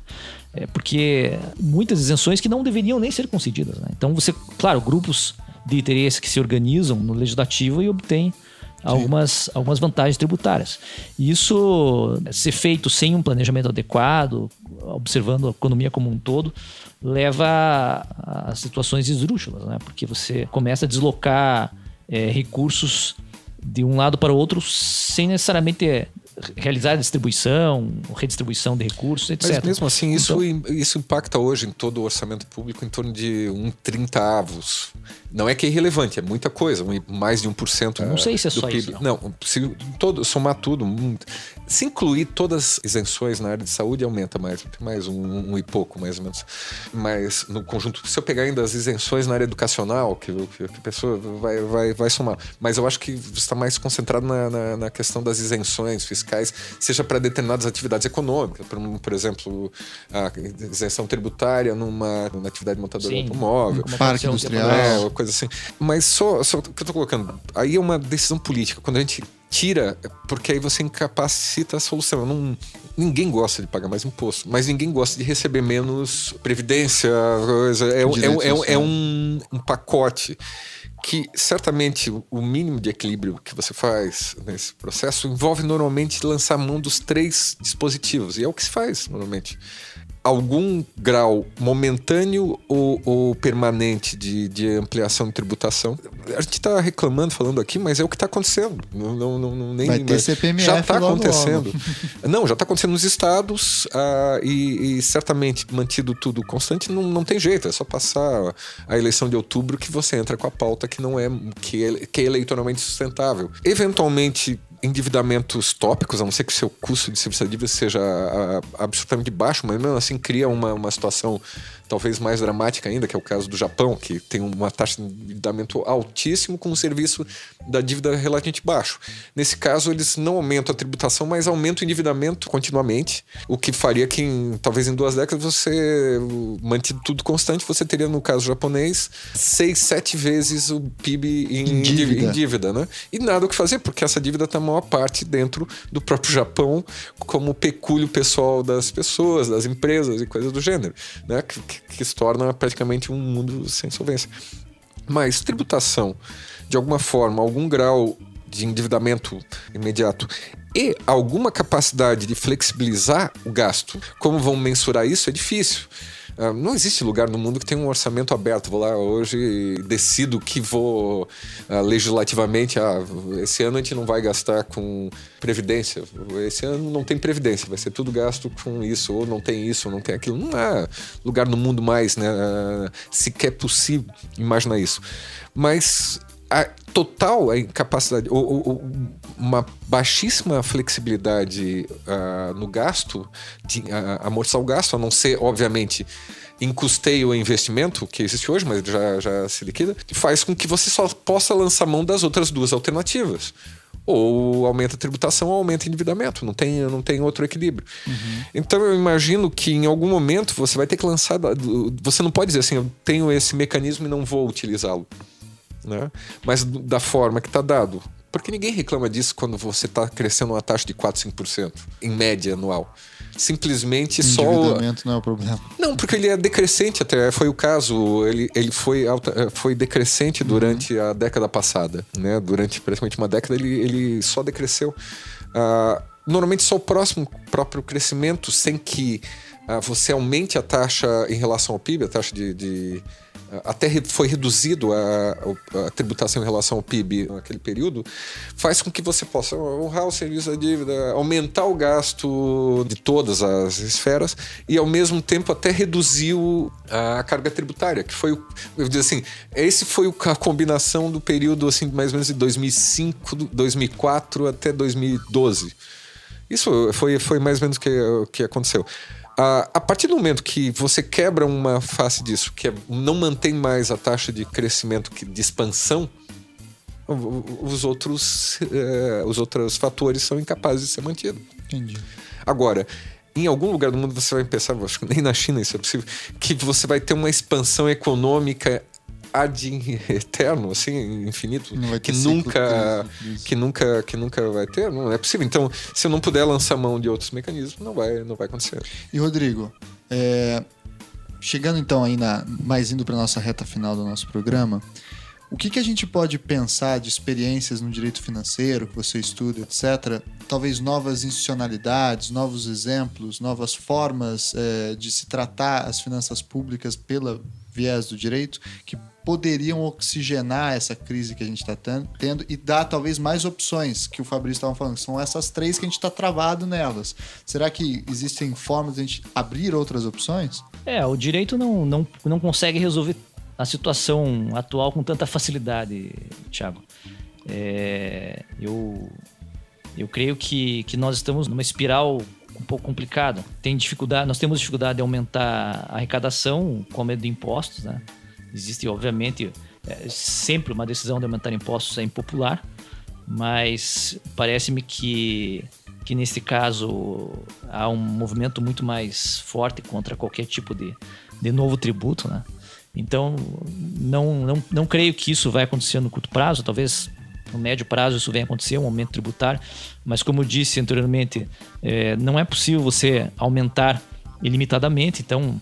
É porque muitas isenções que não deveriam nem ser concedidas. Né? Então, você, claro, grupos de interesse que se organizam no legislativo e obtêm algumas, algumas vantagens tributárias. Isso ser feito sem um planejamento adequado, observando a economia como um todo, leva a, a situações esdrúxulas, né? Porque você começa a deslocar é, recursos de um lado para o outro sem necessariamente realizar a distribuição, redistribuição de recursos, etc. Mas mesmo assim, isso, então, isso impacta hoje em todo o orçamento público em torno de um 30 avos. Não é que é irrelevante, é muita coisa, mais de 1%. Não sei se é só PIB. isso. Não, não se todo, somar tudo, se incluir todas as isenções na área de saúde, aumenta mais, mais um, um, e pouco, mais ou menos. Mas no conjunto, se eu pegar ainda as isenções na área educacional, que, que, que a pessoa vai, vai, vai somar. Mas eu acho que está mais concentrado na, na, na questão das isenções fiscais, seja para determinadas atividades econômicas, por, por, exemplo, a isenção tributária numa, numa atividade montadora Sim, automóvel, parque industrial, é, coisa assim. Mas só, só o que eu estou colocando, aí é uma decisão política. Quando a gente tira, porque aí você incapacita a solução. Não, ninguém gosta de pagar mais imposto, mas ninguém gosta de receber menos previdência. Coisa. É, é, é, é um, um pacote que certamente o mínimo de equilíbrio que você faz nesse processo envolve normalmente lançar mão dos três dispositivos, e é o que se faz normalmente algum grau momentâneo ou, ou permanente de, de, ampliação de tributação. A gente está reclamando, falando aqui, mas é o que está acontecendo. Não, não, não, nem, Vai ter CPMF Já está acontecendo. Logo. Não, já está acontecendo nos estados ah, e, e, certamente mantido tudo constante, não, não tem jeito. É só passar a eleição de outubro que você entra com a pauta que não é que é, que é eleitoralmente sustentável. Eventualmente endividamentos tópicos, a não ser que o seu custo de serviço de dívida seja absolutamente baixo, mas mesmo assim cria uma, uma situação talvez mais dramática ainda, que é o caso do Japão, que tem uma taxa de endividamento altíssimo com um serviço da dívida relativamente baixo. Nesse caso, eles não aumentam a tributação, mas aumentam o endividamento continuamente, o que faria que em, talvez em duas décadas você, mantido tudo constante, você teria, no caso japonês, seis, sete vezes o PIB em, em dívida. Em dívida né? E nada o que fazer, porque essa dívida está maior parte dentro do próprio Japão, como pecúlio pessoal das pessoas, das empresas e coisas do gênero, né? Que, que se torna praticamente um mundo sem solvência. Mas tributação, de alguma forma, algum grau de endividamento imediato e alguma capacidade de flexibilizar o gasto, como vão mensurar isso é difícil. Ah, não existe lugar no mundo que tenha um orçamento aberto. Vou lá hoje e decido que vou uh, legislativamente. Ah, esse ano a gente não vai gastar com previdência. Esse ano não tem previdência, vai ser tudo gasto com isso, ou não tem isso, ou não tem aquilo. Não há lugar no mundo mais, né? Uh, sequer possível imaginar isso. Mas a total a incapacidade, ou, ou, uma baixíssima flexibilidade uh, no gasto, de uh, amortizar o gasto, a não ser, obviamente, em custeio ou investimento, que existe hoje, mas já, já se liquida, faz com que você só possa lançar mão das outras duas alternativas. Ou aumenta a tributação ou aumenta o endividamento. Não tem, não tem outro equilíbrio. Uhum. Então eu imagino que em algum momento você vai ter que lançar. Você não pode dizer assim, eu tenho esse mecanismo e não vou utilizá-lo né? mas da forma que está dado. Porque ninguém reclama disso quando você está crescendo uma taxa de 4, 5% em média anual. Simplesmente só. Endividamento não é o problema. Não, porque ele é decrescente até. Foi o caso. Ele, ele foi, alta, eh, foi decrescente durante uhum. a década passada. Né? Durante praticamente uma década ele, ele só decresceu. Uh, normalmente só o próximo próprio crescimento, sem que ah, você aumente a taxa em relação ao PIB, a taxa de, de até foi reduzido a, a, tributação em relação ao PIB naquele período, faz com que você possa honrar o serviço da dívida, aumentar o gasto de todas as esferas e, ao mesmo tempo, até reduziu a carga tributária, que foi, eu dizer assim, esse foi a combinação do período, assim, mais ou menos de 2005, 2004 até 2012. Isso foi, foi mais ou menos o que, o que aconteceu. A, a partir do momento que você quebra uma face disso, que é, não mantém mais a taxa de crescimento, de expansão, os outros, é, os outros fatores são incapazes de ser mantidos. Entendi. Agora, em algum lugar do mundo você vai pensar, acho que nem na China isso é possível, que você vai ter uma expansão econômica ad eterno, assim, infinito, que nunca, que nunca, que nunca vai ter, não é possível. Então, se eu não puder lançar mão de outros mecanismos, não vai, não vai acontecer. E Rodrigo, é, chegando então aí na, mais indo para nossa reta final do nosso programa, o que, que a gente pode pensar de experiências no direito financeiro que você estuda, etc. Talvez novas institucionalidades, novos exemplos, novas formas é, de se tratar as finanças públicas pela viés do direito que poderiam oxigenar essa crise que a gente está tendo e dar talvez mais opções que o Fabrício estava falando. São essas três que a gente está travado nelas. Será que existem formas de a gente abrir outras opções? É, o direito não, não, não consegue resolver a situação atual com tanta facilidade, Thiago. É, eu, eu creio que, que nós estamos numa espiral um pouco complicada. Tem dificuldade, nós temos dificuldade de aumentar a arrecadação com medo de impostos, né? Existe, obviamente, é, sempre uma decisão de aumentar impostos é impopular, mas parece-me que, que nesse caso há um movimento muito mais forte contra qualquer tipo de, de novo tributo, né? Então, não, não, não creio que isso vai acontecer no curto prazo, talvez no médio prazo isso venha acontecer, um aumento tributário, mas como eu disse anteriormente, é, não é possível você aumentar ilimitadamente, então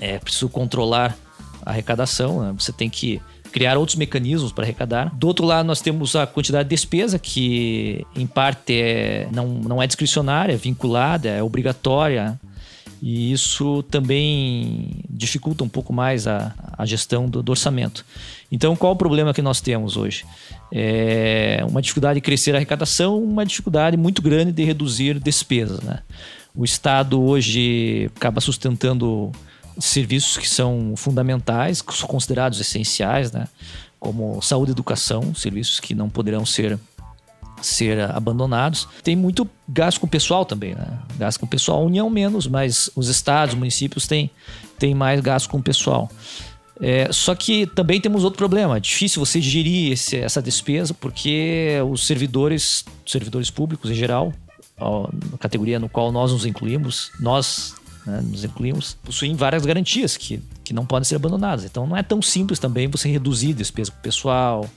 é preciso controlar a arrecadação, né? você tem que criar outros mecanismos para arrecadar. Do outro lado, nós temos a quantidade de despesa, que em parte é, não, não é discricionária, é vinculada, é obrigatória. E isso também dificulta um pouco mais a, a gestão do, do orçamento. Então, qual o problema que nós temos hoje? É uma dificuldade de crescer a arrecadação, uma dificuldade muito grande de reduzir despesas. Né? O Estado hoje acaba sustentando serviços que são fundamentais, que são considerados essenciais, né? como saúde e educação, serviços que não poderão ser ser abandonados. Tem muito gasto com o pessoal também, né? Gasto com o pessoal, a União menos, mas os estados, municípios têm, têm mais gasto com o pessoal. É, só que também temos outro problema. É difícil você gerir esse, essa despesa porque os servidores, servidores públicos em geral, a categoria no qual nós nos incluímos, nós né, nos incluímos, possuem várias garantias que, que não podem ser abandonadas. Então não é tão simples também você reduzir despesa pessoal,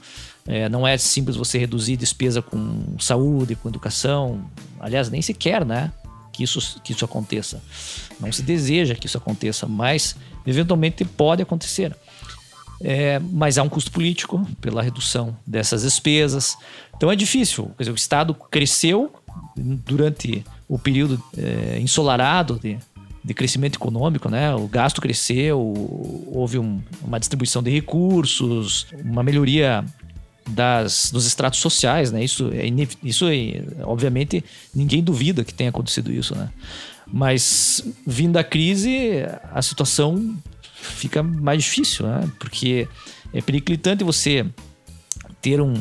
é, não é simples você reduzir despesa com saúde, com educação. Aliás, nem se quer, né? Que isso, que isso aconteça. Não se deseja que isso aconteça, mas eventualmente pode acontecer. É, mas há um custo político pela redução dessas despesas. Então é difícil. Quer dizer, o Estado cresceu durante o período é, ensolarado de, de crescimento econômico, né? O gasto cresceu, houve um, uma distribuição de recursos, uma melhoria das, dos estratos sociais, né? Isso, é, isso é, obviamente, ninguém duvida que tenha acontecido isso, né? Mas vindo da crise, a situação fica mais difícil, né? Porque é periclitante você ter um,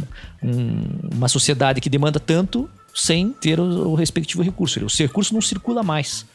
um, uma sociedade que demanda tanto sem ter o, o respectivo recurso. O recurso não circula mais.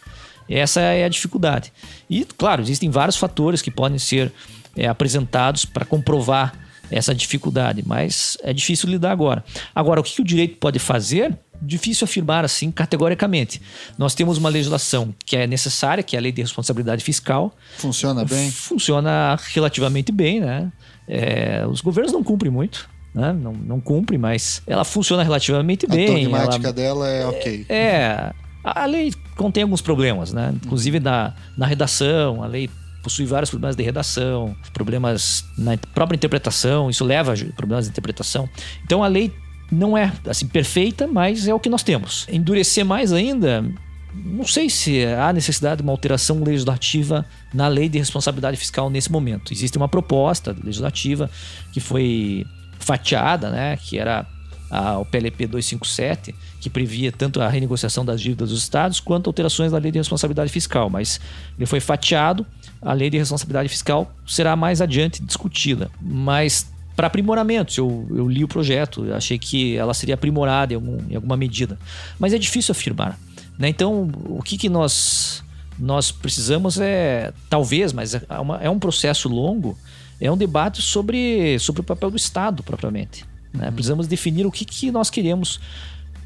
Essa é a dificuldade. E, claro, existem vários fatores que podem ser é, apresentados para comprovar essa dificuldade, mas é difícil lidar agora. Agora, o que o direito pode fazer? Difícil afirmar assim categoricamente. Nós temos uma legislação que é necessária, que é a Lei de Responsabilidade Fiscal. Funciona bem? Funciona relativamente bem, né? É, os governos não cumprem muito. Né? Não, não cumpre, mas ela funciona relativamente bem. A dogmática ela, dela é ok. É, a lei contém alguns problemas, né? Inclusive na, na redação, a lei possui vários problemas de redação, problemas na própria interpretação, isso leva a problemas de interpretação. Então a lei não é assim perfeita, mas é o que nós temos. Endurecer mais ainda não sei se há necessidade de uma alteração legislativa na lei de responsabilidade fiscal nesse momento. Existe uma proposta legislativa que foi fatiada, né, que era a, o PLP 257, que previa tanto a renegociação das dívidas dos estados quanto alterações na lei de responsabilidade fiscal, mas ele foi fatiado. A lei de responsabilidade fiscal será mais adiante discutida, mas para aprimoramentos. Eu, eu li o projeto, achei que ela seria aprimorada em, algum, em alguma medida, mas é difícil afirmar. Né? Então, o que, que nós nós precisamos é talvez, mas é, uma, é um processo longo, é um debate sobre, sobre o papel do Estado propriamente. Né? Uhum. Precisamos definir o que, que nós queremos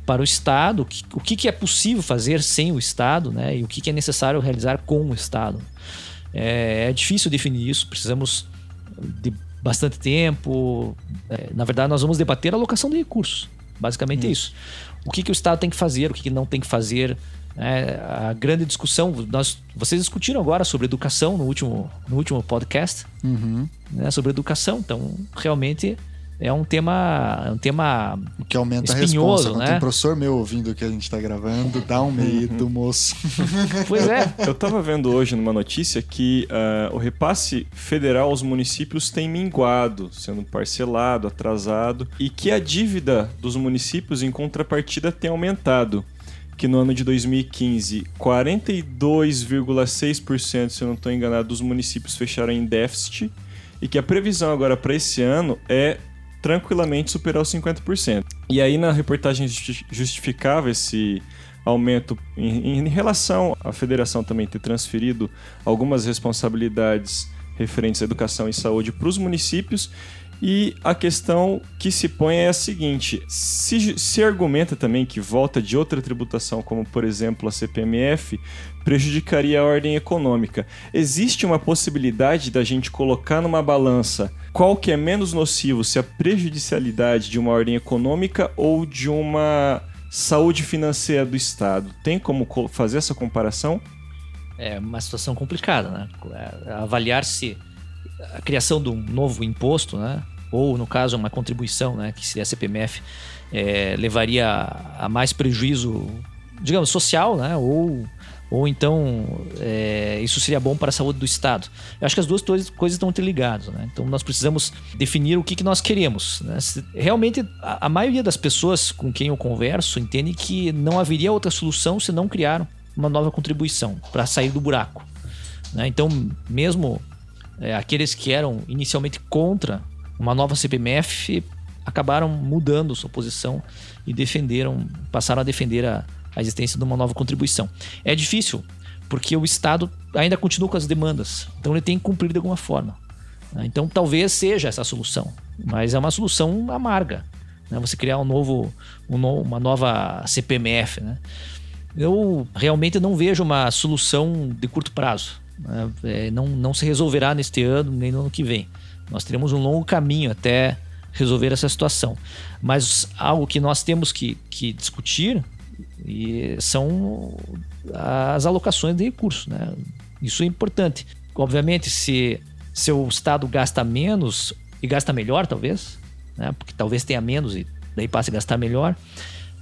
para o Estado, o que, o que, é possível fazer sem o Estado né? e o que, que é necessário realizar com o Estado. É, é difícil definir isso, precisamos de bastante tempo. É, na verdade, nós vamos debater a alocação de recursos. Basicamente é isso. O que, que o Estado tem que fazer, o que, que não tem que fazer. É, a grande discussão, nós, vocês discutiram agora sobre educação no último, no último podcast, uhum. né, sobre educação. Então, realmente é um tema, é um tema o que aumenta espinhoso, a resposta. né? Tem um professor meu ouvindo o que a gente está gravando, dá um medo, moço. Pois é. Eu estava vendo hoje numa notícia que uh, o repasse federal aos municípios tem minguado, sendo parcelado, atrasado, e que a dívida dos municípios em contrapartida tem aumentado que no ano de 2015, 42,6%, se eu não estou enganado, dos municípios fecharam em déficit e que a previsão agora para esse ano é tranquilamente superar os 50%. E aí na reportagem justificava esse aumento em, em relação à federação também ter transferido algumas responsabilidades referentes à educação e saúde para os municípios e a questão que se põe é a seguinte: se, se argumenta também que volta de outra tributação, como por exemplo a CPMF, prejudicaria a ordem econômica. Existe uma possibilidade da gente colocar numa balança qual que é menos nocivo, se a prejudicialidade de uma ordem econômica ou de uma saúde financeira do Estado? Tem como fazer essa comparação? É uma situação complicada, né? É, avaliar se a criação de um novo imposto, né? ou no caso uma contribuição, né, que seria a CPMF, é, levaria a mais prejuízo, digamos, social, né, ou, ou então é, isso seria bom para a saúde do Estado. Eu acho que as duas coisas estão interligadas, né? então nós precisamos definir o que, que nós queremos. Né? Realmente, a, a maioria das pessoas com quem eu converso entende que não haveria outra solução se não criar uma nova contribuição para sair do buraco. Né? Então, mesmo é, aqueles que eram inicialmente contra uma nova CPMF acabaram mudando sua posição e defenderam, passaram a defender a, a existência de uma nova contribuição. É difícil, porque o Estado ainda continua com as demandas, então ele tem que cumprir de alguma forma. Né? Então talvez seja essa a solução, mas é uma solução amarga. Né? Você criar um novo, um no, uma nova CPMF. Né? Eu realmente não vejo uma solução de curto prazo. Né? É, não, não se resolverá neste ano nem no ano que vem. Nós teremos um longo caminho até resolver essa situação. Mas algo que nós temos que, que discutir e são as alocações de recursos. Né? Isso é importante. Obviamente, se, se o Estado gasta menos e gasta melhor, talvez, né? porque talvez tenha menos e daí passe a gastar melhor.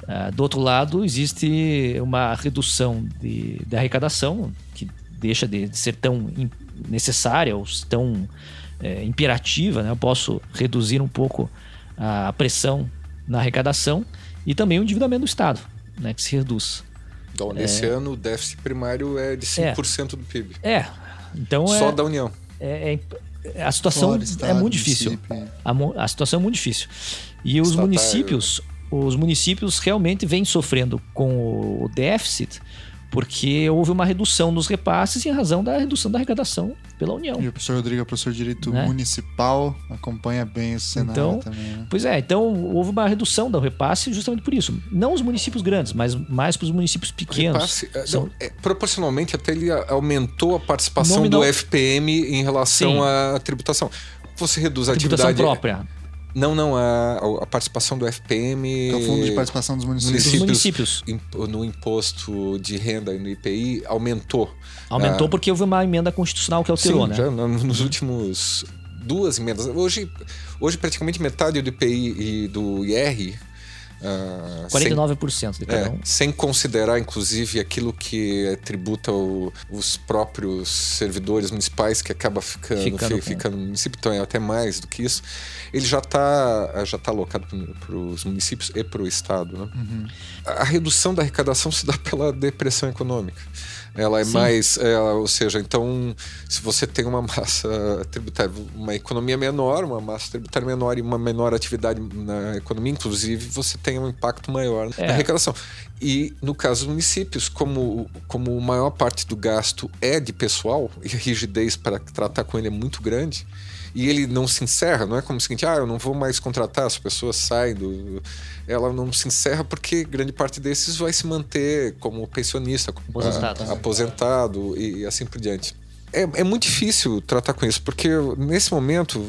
Uh, do outro lado, existe uma redução de, de arrecadação que deixa de ser tão necessária ou tão é, imperativa, né? eu posso reduzir um pouco a pressão na arrecadação e também o endividamento do Estado, né? que se reduz. Então, nesse é... ano, o déficit primário é de 5% é. do PIB. É. Então Só é, da União. É, é a situação Fora, estado, é muito difícil. A, a, situação é muito difícil. E os Estatal, municípios, os municípios realmente vêm sofrendo com o déficit porque houve uma redução dos repasses em razão da redução da arrecadação pela União. E o professor Rodrigo é professor de Direito né? Municipal, acompanha bem esse cenário então, também. Né? Pois é, então houve uma redução do repasse justamente por isso. Não os municípios grandes, mas mais para os municípios pequenos. Repasse, é, São... é, proporcionalmente, até ele aumentou a participação Nominal... do FPM em relação Sim. à tributação. Você reduz a tributação atividade... própria. Não, não, a, a participação do FPM. É o Fundo de Participação dos Municípios. municípios. No imposto de renda e no IPI aumentou. Aumentou ah, porque houve uma emenda constitucional que alterou, sim, né? Já nos últimos duas emendas. Hoje, hoje praticamente metade do IPI e do IR Uh, 49% de cada é, um. Sem considerar, inclusive, aquilo que tributa o, os próprios servidores municipais, que acaba ficando, Ficando fica, com- fica no município, então é até mais do que isso. Ele já está já tá alocado para os municípios e para o Estado. Né? Uhum. A a redução da arrecadação se dá pela depressão econômica. Ela é Sim. mais, é, ou seja, então se você tem uma massa tributária, uma economia menor, uma massa tributária menor e uma menor atividade na economia, inclusive, você tem um impacto maior É. na arrecadação. E no caso dos municípios, como, como a maior parte do gasto é de pessoal e a rigidez para tratar com ele é muito grande, e ele não se encerra, não é como o seguinte, ah, eu não vou mais contratar, as pessoas saem do. Ela não se encerra porque grande parte desses vai se manter como pensionista, como Aposentado. aposentado e, e assim por diante. É, é muito difícil tratar com isso, porque nesse momento,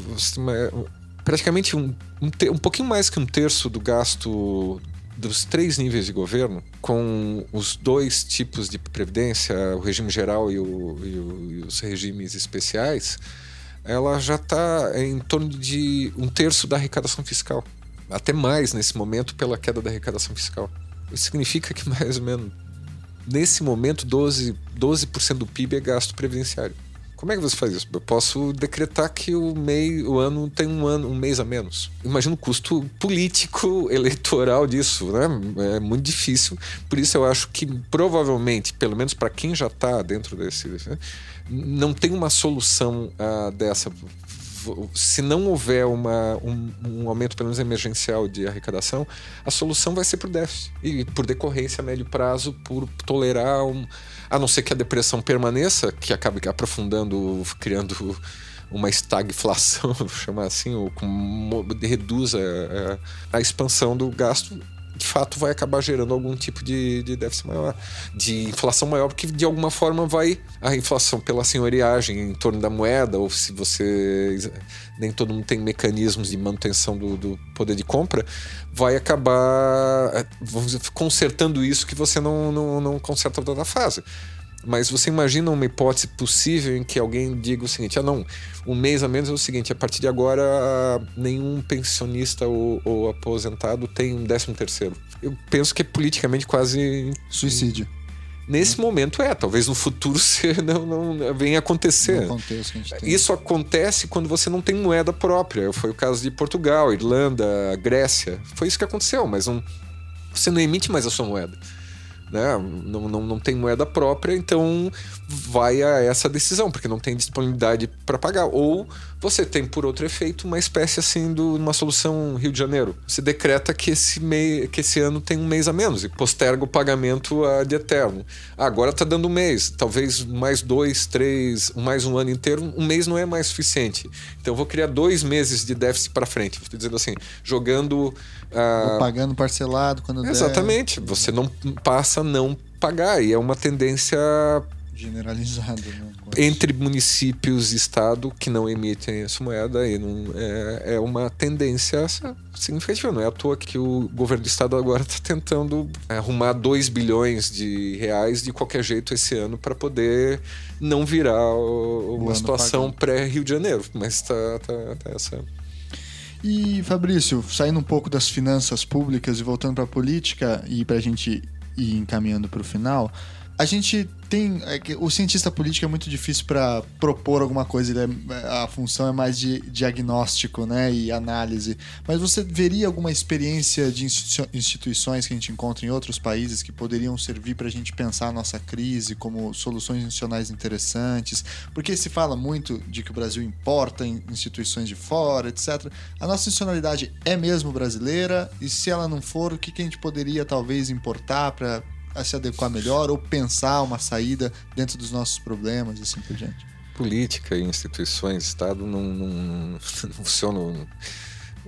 praticamente um, um, te- um pouquinho mais que um terço do gasto dos três níveis de governo, com os dois tipos de previdência, o regime geral e, o- e o- e os regimes especiais, ela já está em torno de um terço da arrecadação fiscal. Até mais nesse momento pela queda da arrecadação fiscal. Isso significa que mais ou menos nesse momento 12%, 12 do PIB é gasto previdenciário. Como é que você faz isso? Eu posso decretar que o, MEI, o ano tem um ano, um mês a menos. Imagina o custo político, eleitoral disso, né? É muito difícil. Por isso eu acho que provavelmente, pelo menos para quem já está dentro desse, né, não tem uma solução ah, dessa. Se não houver uma, um, um aumento, pelo menos emergencial, de arrecadação, a solução vai ser por déficit. E por decorrência a médio prazo, por tolerar um, a não ser que a depressão permaneça, que acabe aprofundando, criando uma estagflação, vou chamar assim, ou com, reduza a, a, expansão do gasto, de fato vai acabar gerando algum tipo de, de déficit maior, de inflação maior, porque de alguma forma vai a inflação pela senhoriagem em torno da moeda, ou se você nem todo mundo tem mecanismos de manutenção do, do poder de compra, vai acabar consertando isso que você não, não, não conserta toda a fase. Mas você imagina uma hipótese possível em que alguém diga o seguinte: ah, não, um mês a menos é o seguinte, a partir de agora nenhum pensionista ou, ou aposentado tem um décimo terceiro. Eu penso que é politicamente quase. Suicídio. Nesse momento é, talvez no futuro você não, não venha acontecer. Tem. Isso acontece quando você não tem moeda própria. Foi o caso de Portugal, Irlanda, Grécia. Foi isso que aconteceu, mas não, você não emite mais a sua moeda né? não, não, não tem moeda própria, então vai a essa decisão, porque não tem disponibilidade para pagar. Ou você tem, por outro efeito, uma espécie assim de uma solução Rio de Janeiro. Se decreta que esse, mei, que esse ano tem um mês a menos e posterga o pagamento a de eterno. Ah, agora está dando um mês, talvez mais dois, três, mais um ano inteiro, um mês não é mais suficiente. Então eu vou criar dois meses de déficit para frente. Estou dizendo assim, jogando. Vou pagando parcelado quando Exatamente. Der. Você não passa a não pagar. E é uma tendência generalizada né? entre municípios e estado que não emitem essa moeda e não é, é uma tendência significativa não é à toa que o governo do estado agora está tentando arrumar 2 bilhões de reais de qualquer jeito esse ano para poder não virar uma situação pré Rio de Janeiro mas está tá, tá essa e Fabrício saindo um pouco das finanças públicas e voltando para a política e para a gente ir encaminhando para o final a gente tem. É o cientista político é muito difícil para propor alguma coisa, é, a função é mais de diagnóstico né, e análise. Mas você veria alguma experiência de instituições que a gente encontra em outros países que poderiam servir para a gente pensar a nossa crise como soluções institucionais interessantes? Porque se fala muito de que o Brasil importa instituições de fora, etc. A nossa institucionalidade é mesmo brasileira? E se ela não for, o que, que a gente poderia talvez importar para a se adequar melhor ou pensar uma saída dentro dos nossos problemas e assim por diante. Política e instituições, Estado não, não, não funcionam.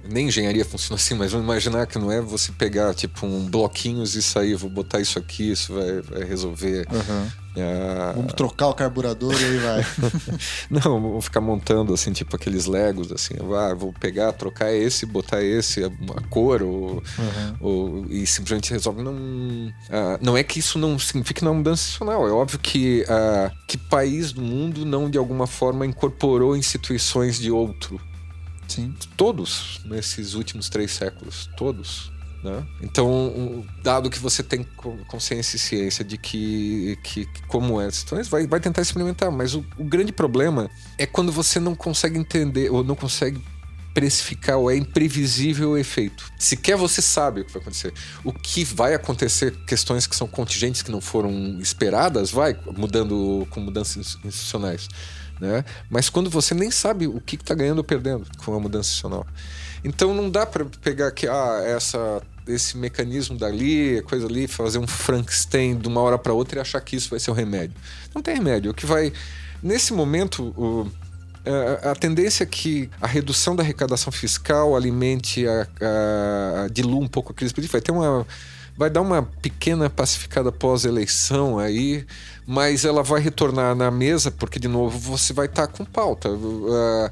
Nem engenharia funciona assim, mas vamos imaginar que não é você pegar tipo um bloquinhos e sair, vou botar isso aqui, isso vai, vai resolver. Uhum. Ah, Vamos trocar o carburador e aí vai. não, vou ficar montando assim, tipo aqueles Legos, assim, ah, vou pegar, trocar esse, botar esse, a, a cor, ou, uhum. ou, e simplesmente resolve. Não, ah, não é que isso não signifique uma mudança institucional. É óbvio que ah, que país do mundo não de alguma forma incorporou instituições de outro. Sim. Todos nesses últimos três séculos, todos Né? Então, dado que você tem consciência e ciência de que, que, como é, então vai, vai tentar experimentar. Mas o, o grande problema é quando você não consegue entender ou não consegue precificar ou é imprevisível o efeito. Sequer você sabe o que vai acontecer. O que vai acontecer, questões que são contingentes que não foram esperadas, vai mudando com mudanças institucionais. Né? Mas quando você nem sabe o que está ganhando ou perdendo com a mudança institucional. Então não dá para pegar que ah, essa esse mecanismo dali, coisa ali, fazer um Frankenstein de uma hora para outra e achar que isso vai ser o remédio. Não tem remédio. O que vai. Nesse momento, o, a, a tendência é que a redução da arrecadação fiscal alimente, a, a, dilua um pouco a crise política. Vai ter uma vai dar uma pequena pacificada pós-eleição aí, mas ela vai retornar na mesa, porque, de novo, você vai estar tá com pauta. Uh,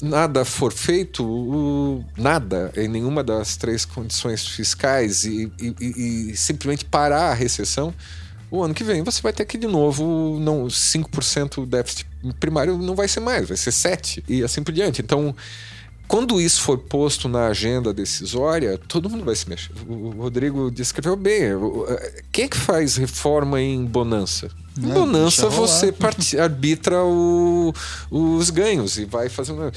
nada for feito, uh, nada, em nenhuma das três condições fiscais, e, e, e simplesmente parar a recessão, o ano que vem você vai ter que de novo não 5% déficit primário não vai ser mais, vai ser 7 e assim por diante. Então, quando isso for posto na agenda decisória, todo mundo vai se mexer. O Rodrigo descreveu bem. Quem é que faz reforma em bonança? Em é, bonança você arbitra o, os ganhos e vai fazendo.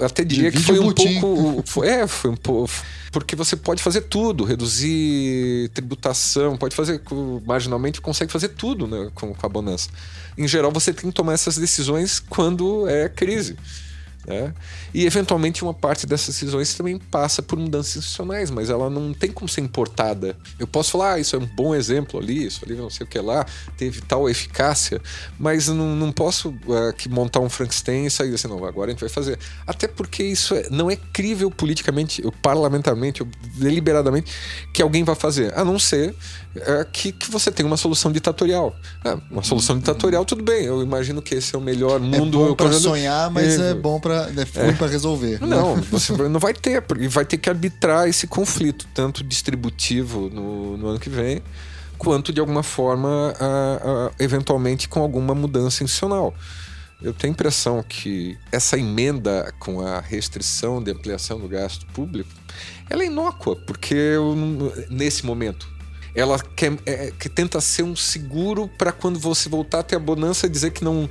Até diria que foi um pouco. É, foi um pouco. Porque você pode fazer tudo, reduzir tributação, pode fazer marginalmente, consegue fazer tudo né, com, com a bonança. Em geral, você tem que tomar essas decisões quando é crise. Né? E eventualmente uma parte dessas decisões também passa por mudanças institucionais, mas ela não tem como ser importada. Eu posso falar, ah, isso é um bom exemplo ali, isso ali não sei o que lá, teve tal eficácia, mas não, não posso uh, que montar um Frankenstein e sair assim, não, agora a gente vai fazer. Até porque isso é, não é crível politicamente, parlamentarmente, deliberadamente, que alguém vai fazer, a não ser é que, que você tem uma solução ditatorial. É, uma solução ditatorial, tudo bem. Eu imagino que esse é o melhor mundo. É bom para sonhar, mas é, é bom para é é. para resolver. Não, você não vai ter, e vai ter que arbitrar esse conflito, tanto distributivo no, no ano que vem, quanto de alguma forma, a, a, eventualmente com alguma mudança institucional. Eu tenho a impressão que essa emenda com a restrição de ampliação do gasto público, ela é inócua, porque eu, nesse momento ela quer, é, que tenta ser um seguro para quando você voltar a ter a bonança dizer que não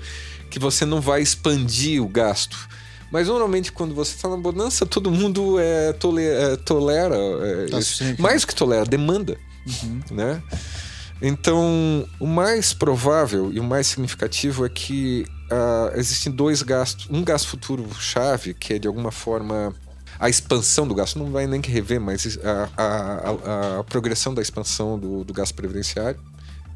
que você não vai expandir o gasto. Mas normalmente quando você está na bonança, todo mundo é, tole, é, tolera, é, tá mais que tolera, demanda, uhum. né? Então, o mais provável e o mais significativo é que uh, existem dois gastos, um gasto futuro chave que é de alguma forma a expansão do gasto, não vai nem que rever, mas a, a, a, a progressão da expansão do, do gasto previdenciário.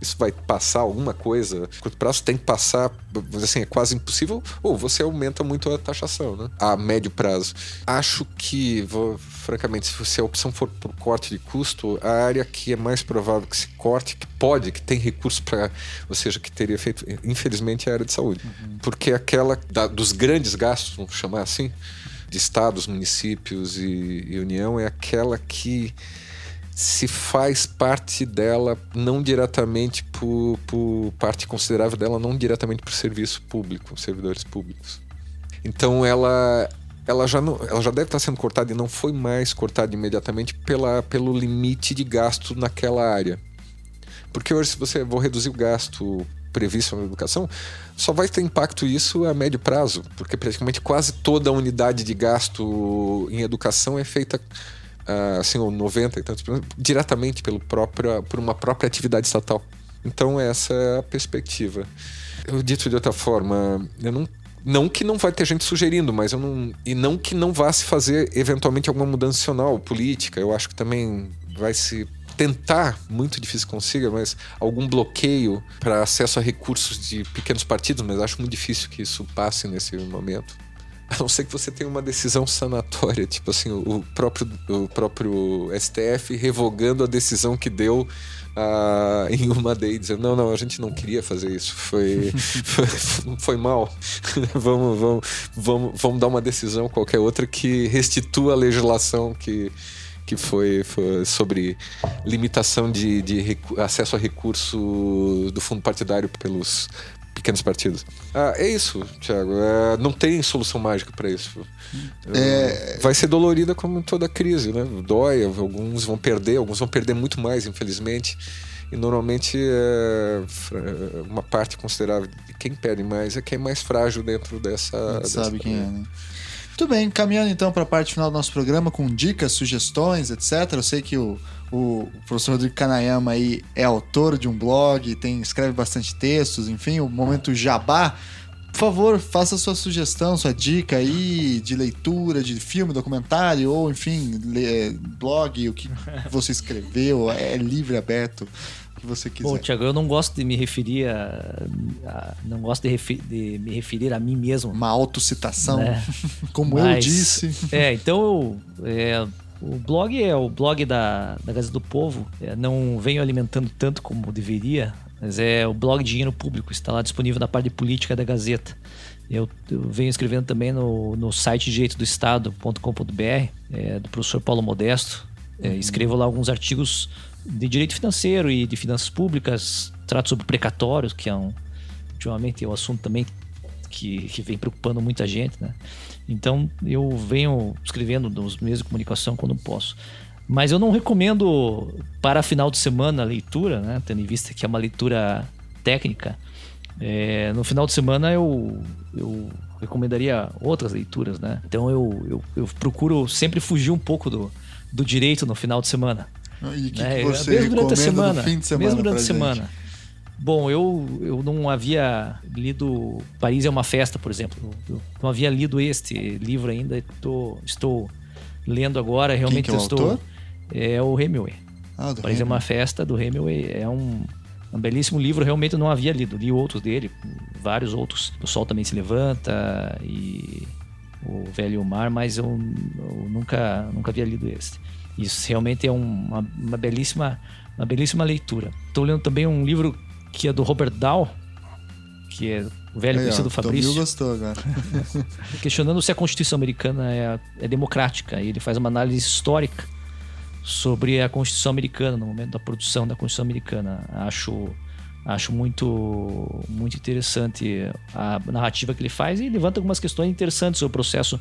Isso vai passar alguma coisa, curto prazo tem que passar, assim, é quase impossível, ou você aumenta muito a taxação, né? A médio prazo. Acho que, vou, francamente, se a opção for por corte de custo, a área que é mais provável que se corte, que pode, que tem recurso para, ou seja, que teria feito, infelizmente, é a área de saúde. Uhum. Porque aquela da, dos grandes gastos, vamos chamar assim, de estados, municípios e, e União é aquela que se faz parte dela não diretamente por, por, parte considerável dela não diretamente por serviço público, servidores públicos. Então ela ela já não, ela já deve estar sendo cortada e não foi mais cortada imediatamente pela, pelo limite de gasto naquela área. Porque hoje se você vou reduzir o gasto previsto na educação, só vai ter impacto isso a médio prazo, porque praticamente quase toda a unidade de gasto em educação é feita uh, assim, ou 90 e tantos diretamente pelo próprio, por uma própria atividade estatal. Então essa é a perspectiva. Eu dito de outra forma, eu não não que não vai ter gente sugerindo, mas eu não e não que não vá se fazer eventualmente alguma mudança nacional, política. Eu acho que também vai se tentar, muito difícil consiga, mas algum bloqueio para acesso a recursos de pequenos partidos, mas acho muito difícil que isso passe nesse momento. A não ser que você tenha uma decisão sanatória, tipo assim, o próprio, o próprio STF revogando a decisão que deu uh, em uma day, dizendo: não, não, a gente não queria fazer isso, foi, foi, foi mal. vamos, vamos, vamos, vamos dar uma decisão qualquer outra que restitua a legislação que, que foi, foi sobre limitação de, de acesso a recurso do fundo partidário pelos pequenos partidos. Ah, é isso, Thiago. É, não tem solução mágica para isso. É... Vai ser dolorida como toda crise, né? Dói, alguns vão perder, alguns vão perder muito mais, infelizmente. E normalmente é uma parte considerável de quem perde mais é quem é mais frágil dentro dessa. dessa sabe quem é, né? Muito bem, caminhando então para a parte final do nosso programa com dicas, sugestões, etc. Eu sei que o, o professor Rodrigo Kanayama aí é autor de um blog, tem, escreve bastante textos, enfim, o momento jabá. Por favor, faça sua sugestão, sua dica aí de leitura, de filme, documentário, ou enfim, blog, o que você escreveu, é livre, aberto que você quiser. Bom, Tiago, eu não gosto de me referir a. a não gosto de, refer, de, me referir a mim mesmo. Uma autocitação, né? como Mas, eu disse. É, então é, o blog é o blog da, da Gazeta do Povo. É, não venho alimentando tanto como deveria, mas é o blog Dinheiro Público. Está lá disponível na parte de política da Gazeta. Eu, eu, venho escrevendo também no, no site direitodoestado.com.br, é, do professor Paulo Modesto. É, escrevo lá alguns artigos de direito financeiro e de finanças públicas, trato sobre precatórios, que é um, ultimamente é um assunto também que, que vem preocupando muita gente, né? Então eu venho escrevendo nos meios de comunicação quando posso. Mas eu não recomendo para final de semana a leitura, né? Tendo em vista que é uma leitura técnica. É, no final de semana eu, eu recomendaria outras leituras, né? Então eu, eu, eu procuro sempre fugir um pouco do, do direito no final de semana. E que, né? que você mesmo durante a semana, fim de semana mesmo durante a semana. Bom, eu, eu não havia lido Paris é uma festa, por exemplo. Eu não havia lido este livro ainda. Tô, estou lendo agora. Realmente Quem que é o estou. Autor? É o Hemingway. Ah, do Paris Hemingway. é uma festa do Hemingway. É um, um belíssimo livro. Realmente eu não havia lido. Li outros dele, vários outros. O Sol também se levanta e o Velho Mar, mas eu, eu nunca, nunca havia lido este. Isso realmente é uma, uma belíssima, uma belíssima leitura. Estou lendo também um livro que é do Robert Dahl, que é o velho conhecido Fabrício. gostou agora. questionando se a Constituição americana é, é democrática. E ele faz uma análise histórica sobre a Constituição americana no momento da produção da Constituição americana. Acho Acho muito, muito interessante a narrativa que ele faz e levanta algumas questões interessantes sobre o processo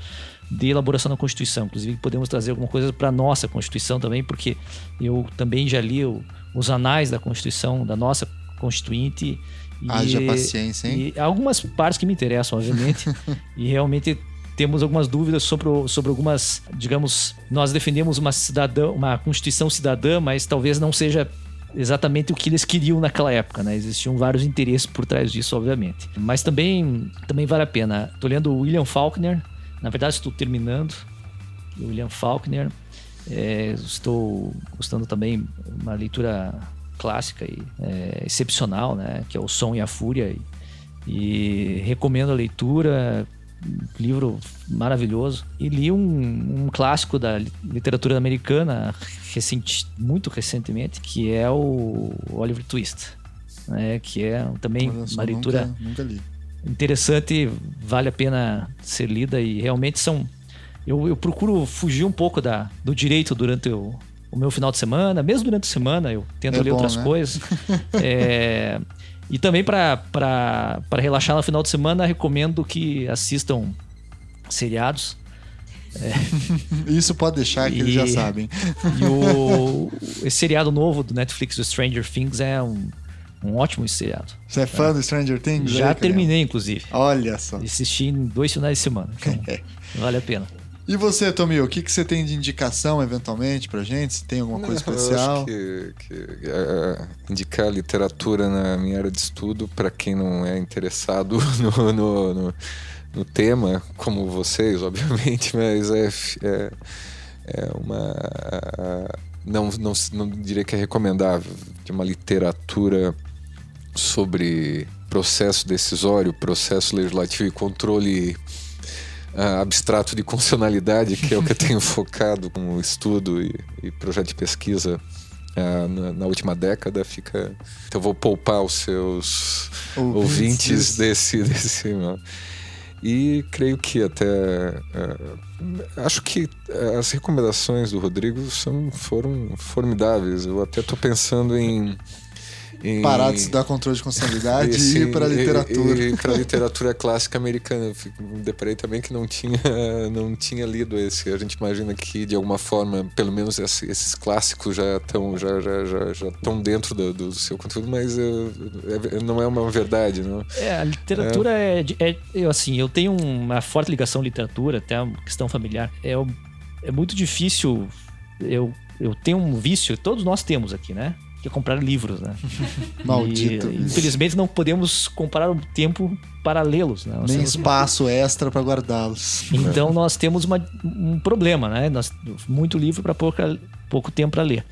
de elaboração da Constituição. Inclusive, podemos trazer alguma coisa para a nossa Constituição também, porque eu também já li o, os anais da Constituição, da nossa Constituinte. E, Haja paciência, hein? E algumas partes que me interessam, obviamente. e realmente temos algumas dúvidas sobre, sobre algumas, digamos, nós defendemos uma cidadã, uma constituição cidadã, mas talvez não seja exatamente o que eles queriam naquela época, né? Existiam vários interesses por trás disso, obviamente. Mas também, também vale a pena. Estou lendo o William Faulkner, na verdade estou terminando o William Faulkner. É, estou gostando também uma leitura clássica e é, excepcional, né? Que é o Som e a Fúria. E, e recomendo a leitura livro maravilhoso. E li um, um clássico da literatura americana, recente, muito recentemente, que é o Oliver Twist. Né, que é também uma leitura nunca, nunca interessante, vale a pena ser lida e realmente são. Eu, eu procuro fugir um pouco da, do direito durante o, o meu final de semana, mesmo durante a semana eu tento É ler bom, outras né? coisas. É, e também para relaxar no final de semana, recomendo que assistam seriados. Isso pode deixar que E- eles já sabem. E o esse seriado novo do Netflix, o Stranger Things, é um, um ótimo seriado. Você é fã do Stranger Things? Já aí, terminei, inclusive. Olha só. Assisti em dois finais de semana. Então, vale a pena. E você, Tomil, o que, que você tem de indicação eventualmente pra gente? Se tem alguma coisa Não, eu especial? acho que, que, é, indicar literatura na minha área de estudo para quem não é interessado no, no, no- no tema, como vocês, obviamente, mas é, é, é uma. Não, não, não diria que é recomendável, de uma literatura sobre processo decisório, processo legislativo e controle ah, abstrato de constitucionalidade, que é o que eu tenho focado como estudo e, e projeto de pesquisa ah, na, na última década, fica. Então eu vou poupar os seus Ouvintes ouvintes desse- desse. não. e creio que até. ah, acho que as recomendações do Rodrigo são, foram formidáveis. Eu até estou pensando em E- Parar de estudar controle de constitucionalidade e, sim, ir para a literatura. E, para a literatura clássica americana. Eu Me deparei também que não tinha, não tinha lido esse. A gente imagina que, de alguma forma, pelo menos esse- esses clássicos já estão já, já, já, já estão dentro do, do seu conteúdo, mas eh, é- não é uma verdade, não? É, a literatura é. de- é- eu, assim, eu tenho uma forte ligação à literatura, até uma questão familiar. É, é muito difícil. Eu, eu tenho um vício, todos nós temos aqui, né? É comprar livros, né? Maldito. E, infelizmente não podemos comparar o tempo para lê-los, né? Nós Nem temos- espaço extra para guardá-los. Então nós temos uma- um problema, né? Nós, muito livro para pouco tempo para ler.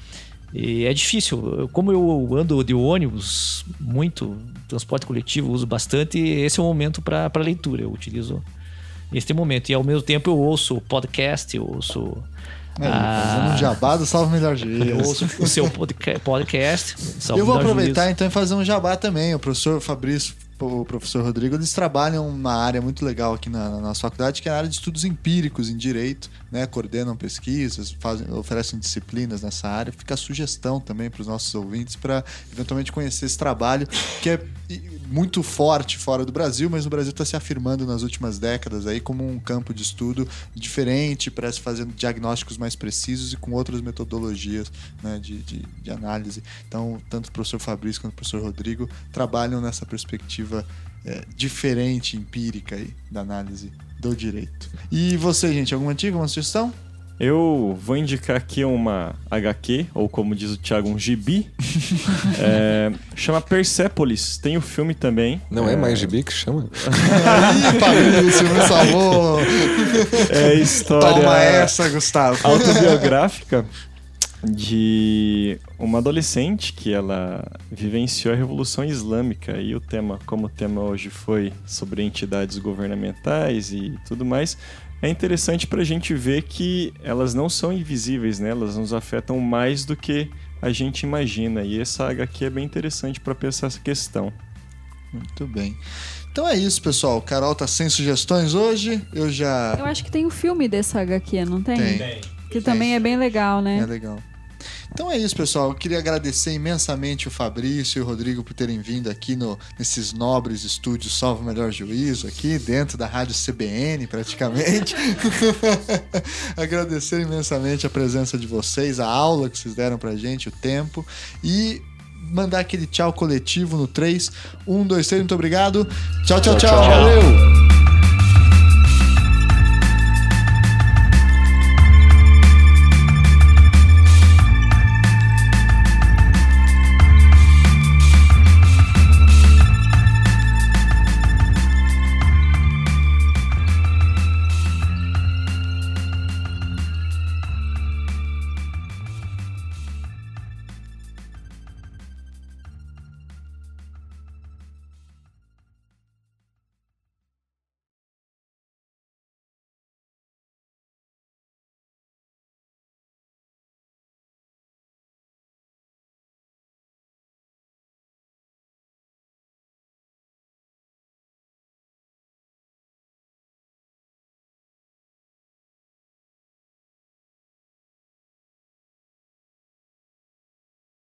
E é difícil. Como eu ando de ônibus muito, transporte coletivo, uso bastante, esse é o momento para leitura. Eu utilizo este momento. E ao mesmo tempo eu ouço podcast, eu ouço. Aí, ah, fazendo um jabá do Salve Melhor eu Juízo. ouço o seu podca- podcast. Salve Eu vou aproveitar Juízo. então e fazer um jabá também. O professor Fabrício, o professor Rodrigo, eles trabalham uma área muito legal aqui na, na nossa faculdade, que é a área de estudos empíricos em direito, né? Coordenam pesquisas, fazem, oferecem disciplinas nessa área. Fica a sugestão também para os nossos ouvintes para eventualmente conhecer esse trabalho, que é muito forte fora do Brasil, mas o Brasil está se afirmando nas últimas décadas aí como um campo de estudo diferente para se fazer diagnósticos mais precisos e com outras metodologias né, de, de, de análise. Então, tanto o professor Fabrício quanto o professor Rodrigo trabalham nessa perspectiva é, diferente, empírica aí, da análise do direito. E você, gente, alguma dica, alguma sugestão? Eu vou indicar aqui uma HQ, ou como diz o Thiago, um gibi. É, chama Persepolis. Tem o filme também. Não é, mais gibi que chama? Ih, Fabrício, me salvou! É história Toma essa, Gustavo! autobiográfica de uma adolescente que ela vivenciou a Revolução Islâmica e o tema, como o tema hoje foi sobre entidades governamentais e tudo mais, é interessante para a gente ver que elas não são invisíveis, né? Elas nos afetam mais do que a gente imagina e essa HQ é bem interessante para pensar essa questão. Muito bem. Então é isso, pessoal. Carol tá sem sugestões hoje. Eu já. Eu acho que tem o filme dessa HQ, não tem? Tem. Que também é bem legal, né? É legal. Então é isso, pessoal. Eu queria agradecer imensamente o Fabrício e o Rodrigo por terem vindo aqui no, nesses nobres estúdios Salve o Melhor Juízo, aqui dentro da Rádio CBN, praticamente. agradecer imensamente a presença de vocês, a aula que vocês deram pra gente, o tempo. E mandar aquele tchau coletivo no 3. 1, 2, 3, muito obrigado. Tchau, tchau, tchau. Tchau, tchau. Valeu!